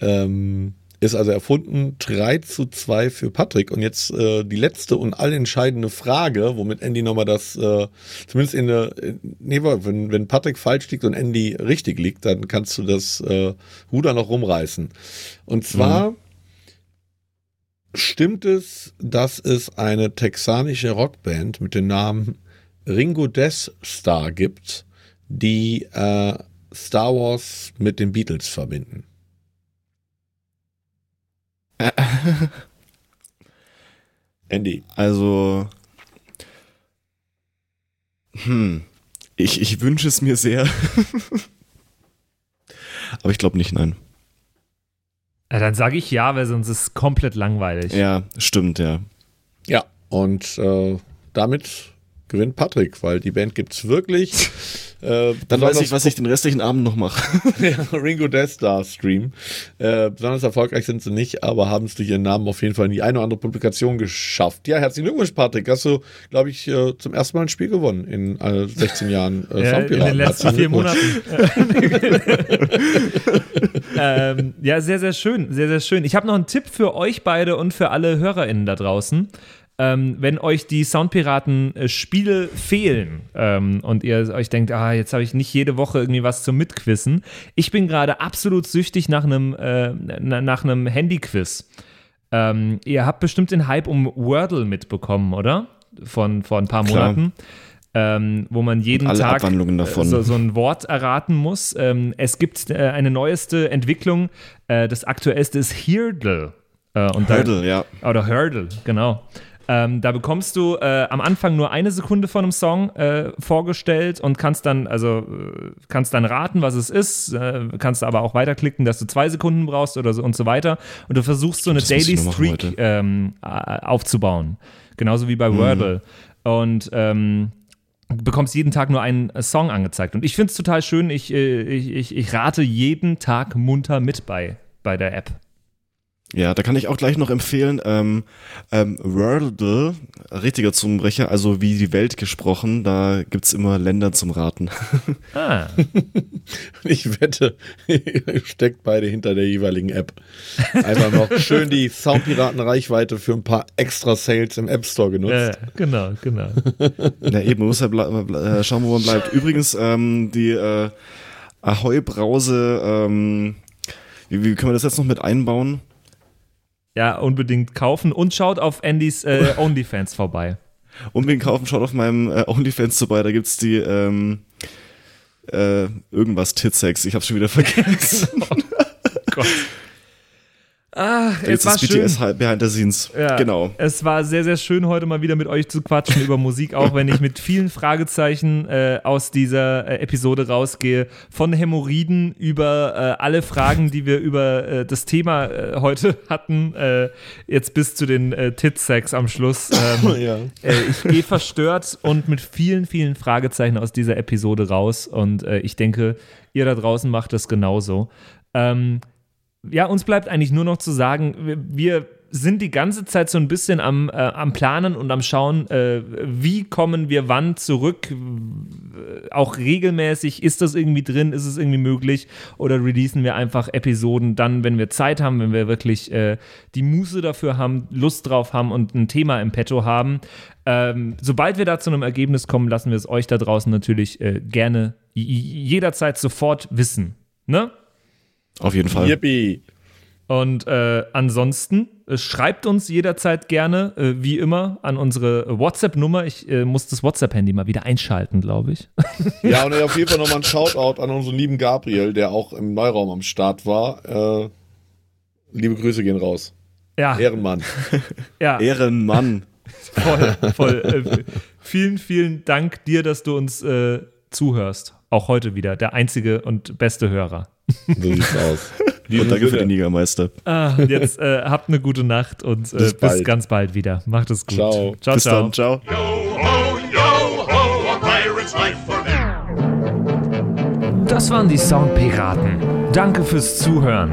Ähm, ist also erfunden 3 zu 2 für Patrick. Und jetzt äh, die letzte und allentscheidende Frage, womit Andy nochmal das, äh, zumindest in der, in- nee, wenn, wenn Patrick falsch liegt und Andy richtig liegt, dann kannst du das äh, Ruder noch rumreißen. Und zwar stimmt es, dass es eine texanische Rockband mit dem Namen Ringo Death Star gibt, die äh, Star Wars mit den Beatles verbinden. Andy. Also, hm, ich, ich wünsche es mir sehr. Aber ich glaube nicht, nein. Ja, dann sage ich ja, weil sonst ist es komplett langweilig. Ja, stimmt, ja. Ja, und äh, damit gewinnt Patrick, weil die Band gibt's wirklich. Äh, Dann weiß ich, was ich den restlichen Abend noch mache. ja, Ringo Death Star Stream. Äh, besonders erfolgreich sind sie nicht, aber haben es durch ihren Namen auf jeden Fall in die eine oder andere Publikation geschafft. Ja, herzlichen Glückwunsch, Patrick. Hast du, glaube ich, äh, zum ersten Mal ein Spiel gewonnen in äh, 16 Jahren äh, Ja, in den letzten vier. Monaten. ähm, ja, sehr, sehr schön, sehr, sehr schön. Ich habe noch einen Tipp für euch beide und für alle HörerInnen da draußen. Ähm, wenn euch die Soundpiraten-Spiele fehlen ähm, und ihr euch denkt, ah, jetzt habe ich nicht jede Woche irgendwie was zum Mitquissen. Ich bin gerade absolut süchtig nach einem äh, na- nach einem Handyquiz. Ähm, ihr habt bestimmt den Hype um Wordle mitbekommen, oder? Von vor ein paar Klar. Monaten. Ähm, wo man jeden Tag äh, so, so ein Wort erraten muss. Ähm, es gibt äh, eine neueste Entwicklung. Äh, das aktuellste ist Hurdle. Äh, Hurdle, ja. oder Hurdle, genau. Ähm, da bekommst du äh, am Anfang nur eine Sekunde von einem Song äh, vorgestellt und kannst dann, also äh, kannst dann raten, was es ist, äh, kannst aber auch weiterklicken, dass du zwei Sekunden brauchst oder so und so weiter. Und du versuchst so eine Das Daily Streak ähm, äh, aufzubauen. Genauso wie bei Mhm. Wordle. Und ähm, bekommst jeden Tag nur einen äh, Song angezeigt. Und ich finde es total schön. Ich, äh, ich, ich, ich rate jeden Tag munter mit bei, bei der App. Ja, da kann ich auch gleich noch empfehlen, ähm, ähm, Wordle, richtiger Zungenbrecher, also wie die Welt gesprochen, da gibt's immer Länder zum Raten. Ah, Ich wette, ihr steckt beide hinter der jeweiligen App. Einfach noch schön die Soundpiraten-Reichweite für ein paar extra Sales im App Store genutzt. äh, genau, genau. ja, eben, man muss ja äh, schauen, wo man bleibt. Übrigens, ähm, die äh, Ahoi-Brause, ähm, wie, wie können wir das jetzt noch mit einbauen? Ja, unbedingt kaufen und schaut auf Andys äh, OnlyFans vorbei. Unbedingt kaufen, schaut auf meinem äh, OnlyFans vorbei, da gibt's die, ähm, äh, irgendwas Titsex, ich hab's schon wieder vergessen. Gott. Ah, es war das schön. BTS halt Behind the Scenes. Ja, Genau. Es war sehr, sehr schön, heute mal wieder mit euch zu quatschen über Musik, auch wenn ich mit vielen Fragezeichen äh, aus dieser äh, Episode rausgehe. Von Hämorrhoiden über äh, alle Fragen, die wir über äh, das Thema äh, heute hatten, äh, jetzt bis zu den äh, Tit-Sex am Schluss. Ähm, Ja. ich gehe verstört und mit vielen, vielen Fragezeichen aus dieser Episode raus. Und ich denke, ihr da draußen macht das genauso. Ähm, ja, uns bleibt eigentlich nur noch zu sagen, wir, sind die ganze Zeit so ein bisschen am, äh, am Planen und am Schauen, äh, wie kommen wir wann zurück, Äh, auch regelmäßig, ist das irgendwie drin, ist es irgendwie möglich oder releasen wir einfach Episoden dann, wenn wir Zeit haben, wenn wir wirklich äh, die Muße dafür haben, Lust drauf haben und ein Thema im Petto haben. Ähm, sobald wir da zu einem Ergebnis kommen, lassen wir es euch da draußen natürlich äh, gerne jederzeit sofort wissen. Ne? Auf jeden Fall. Yippie. Und äh, ansonsten äh, schreibt uns jederzeit gerne, äh, wie immer, an unsere WhatsApp-Nummer. Ich äh, muss das WhatsApp-Handy mal wieder einschalten, glaube ich. Ja, und auf jeden Fall nochmal ein Shoutout an unseren lieben Gabriel, der auch im Neuraum am Start war. Äh, liebe Grüße gehen raus. Ja, Ehrenmann. ja Ehrenmann. voll, voll. Äh, vielen, vielen Dank dir, dass du uns äh, zuhörst. Auch heute wieder. Der einzige und beste Hörer. So sieht's aus. Und danke für den. Jägermeister. Ah, jetzt äh, habt eine gute Nacht und äh, Bis bis, ganz bald wieder. Macht es gut. Ciao. ciao. Bis ciao. dann. Ciao. Das waren die Soundpiraten. Danke fürs Zuhören.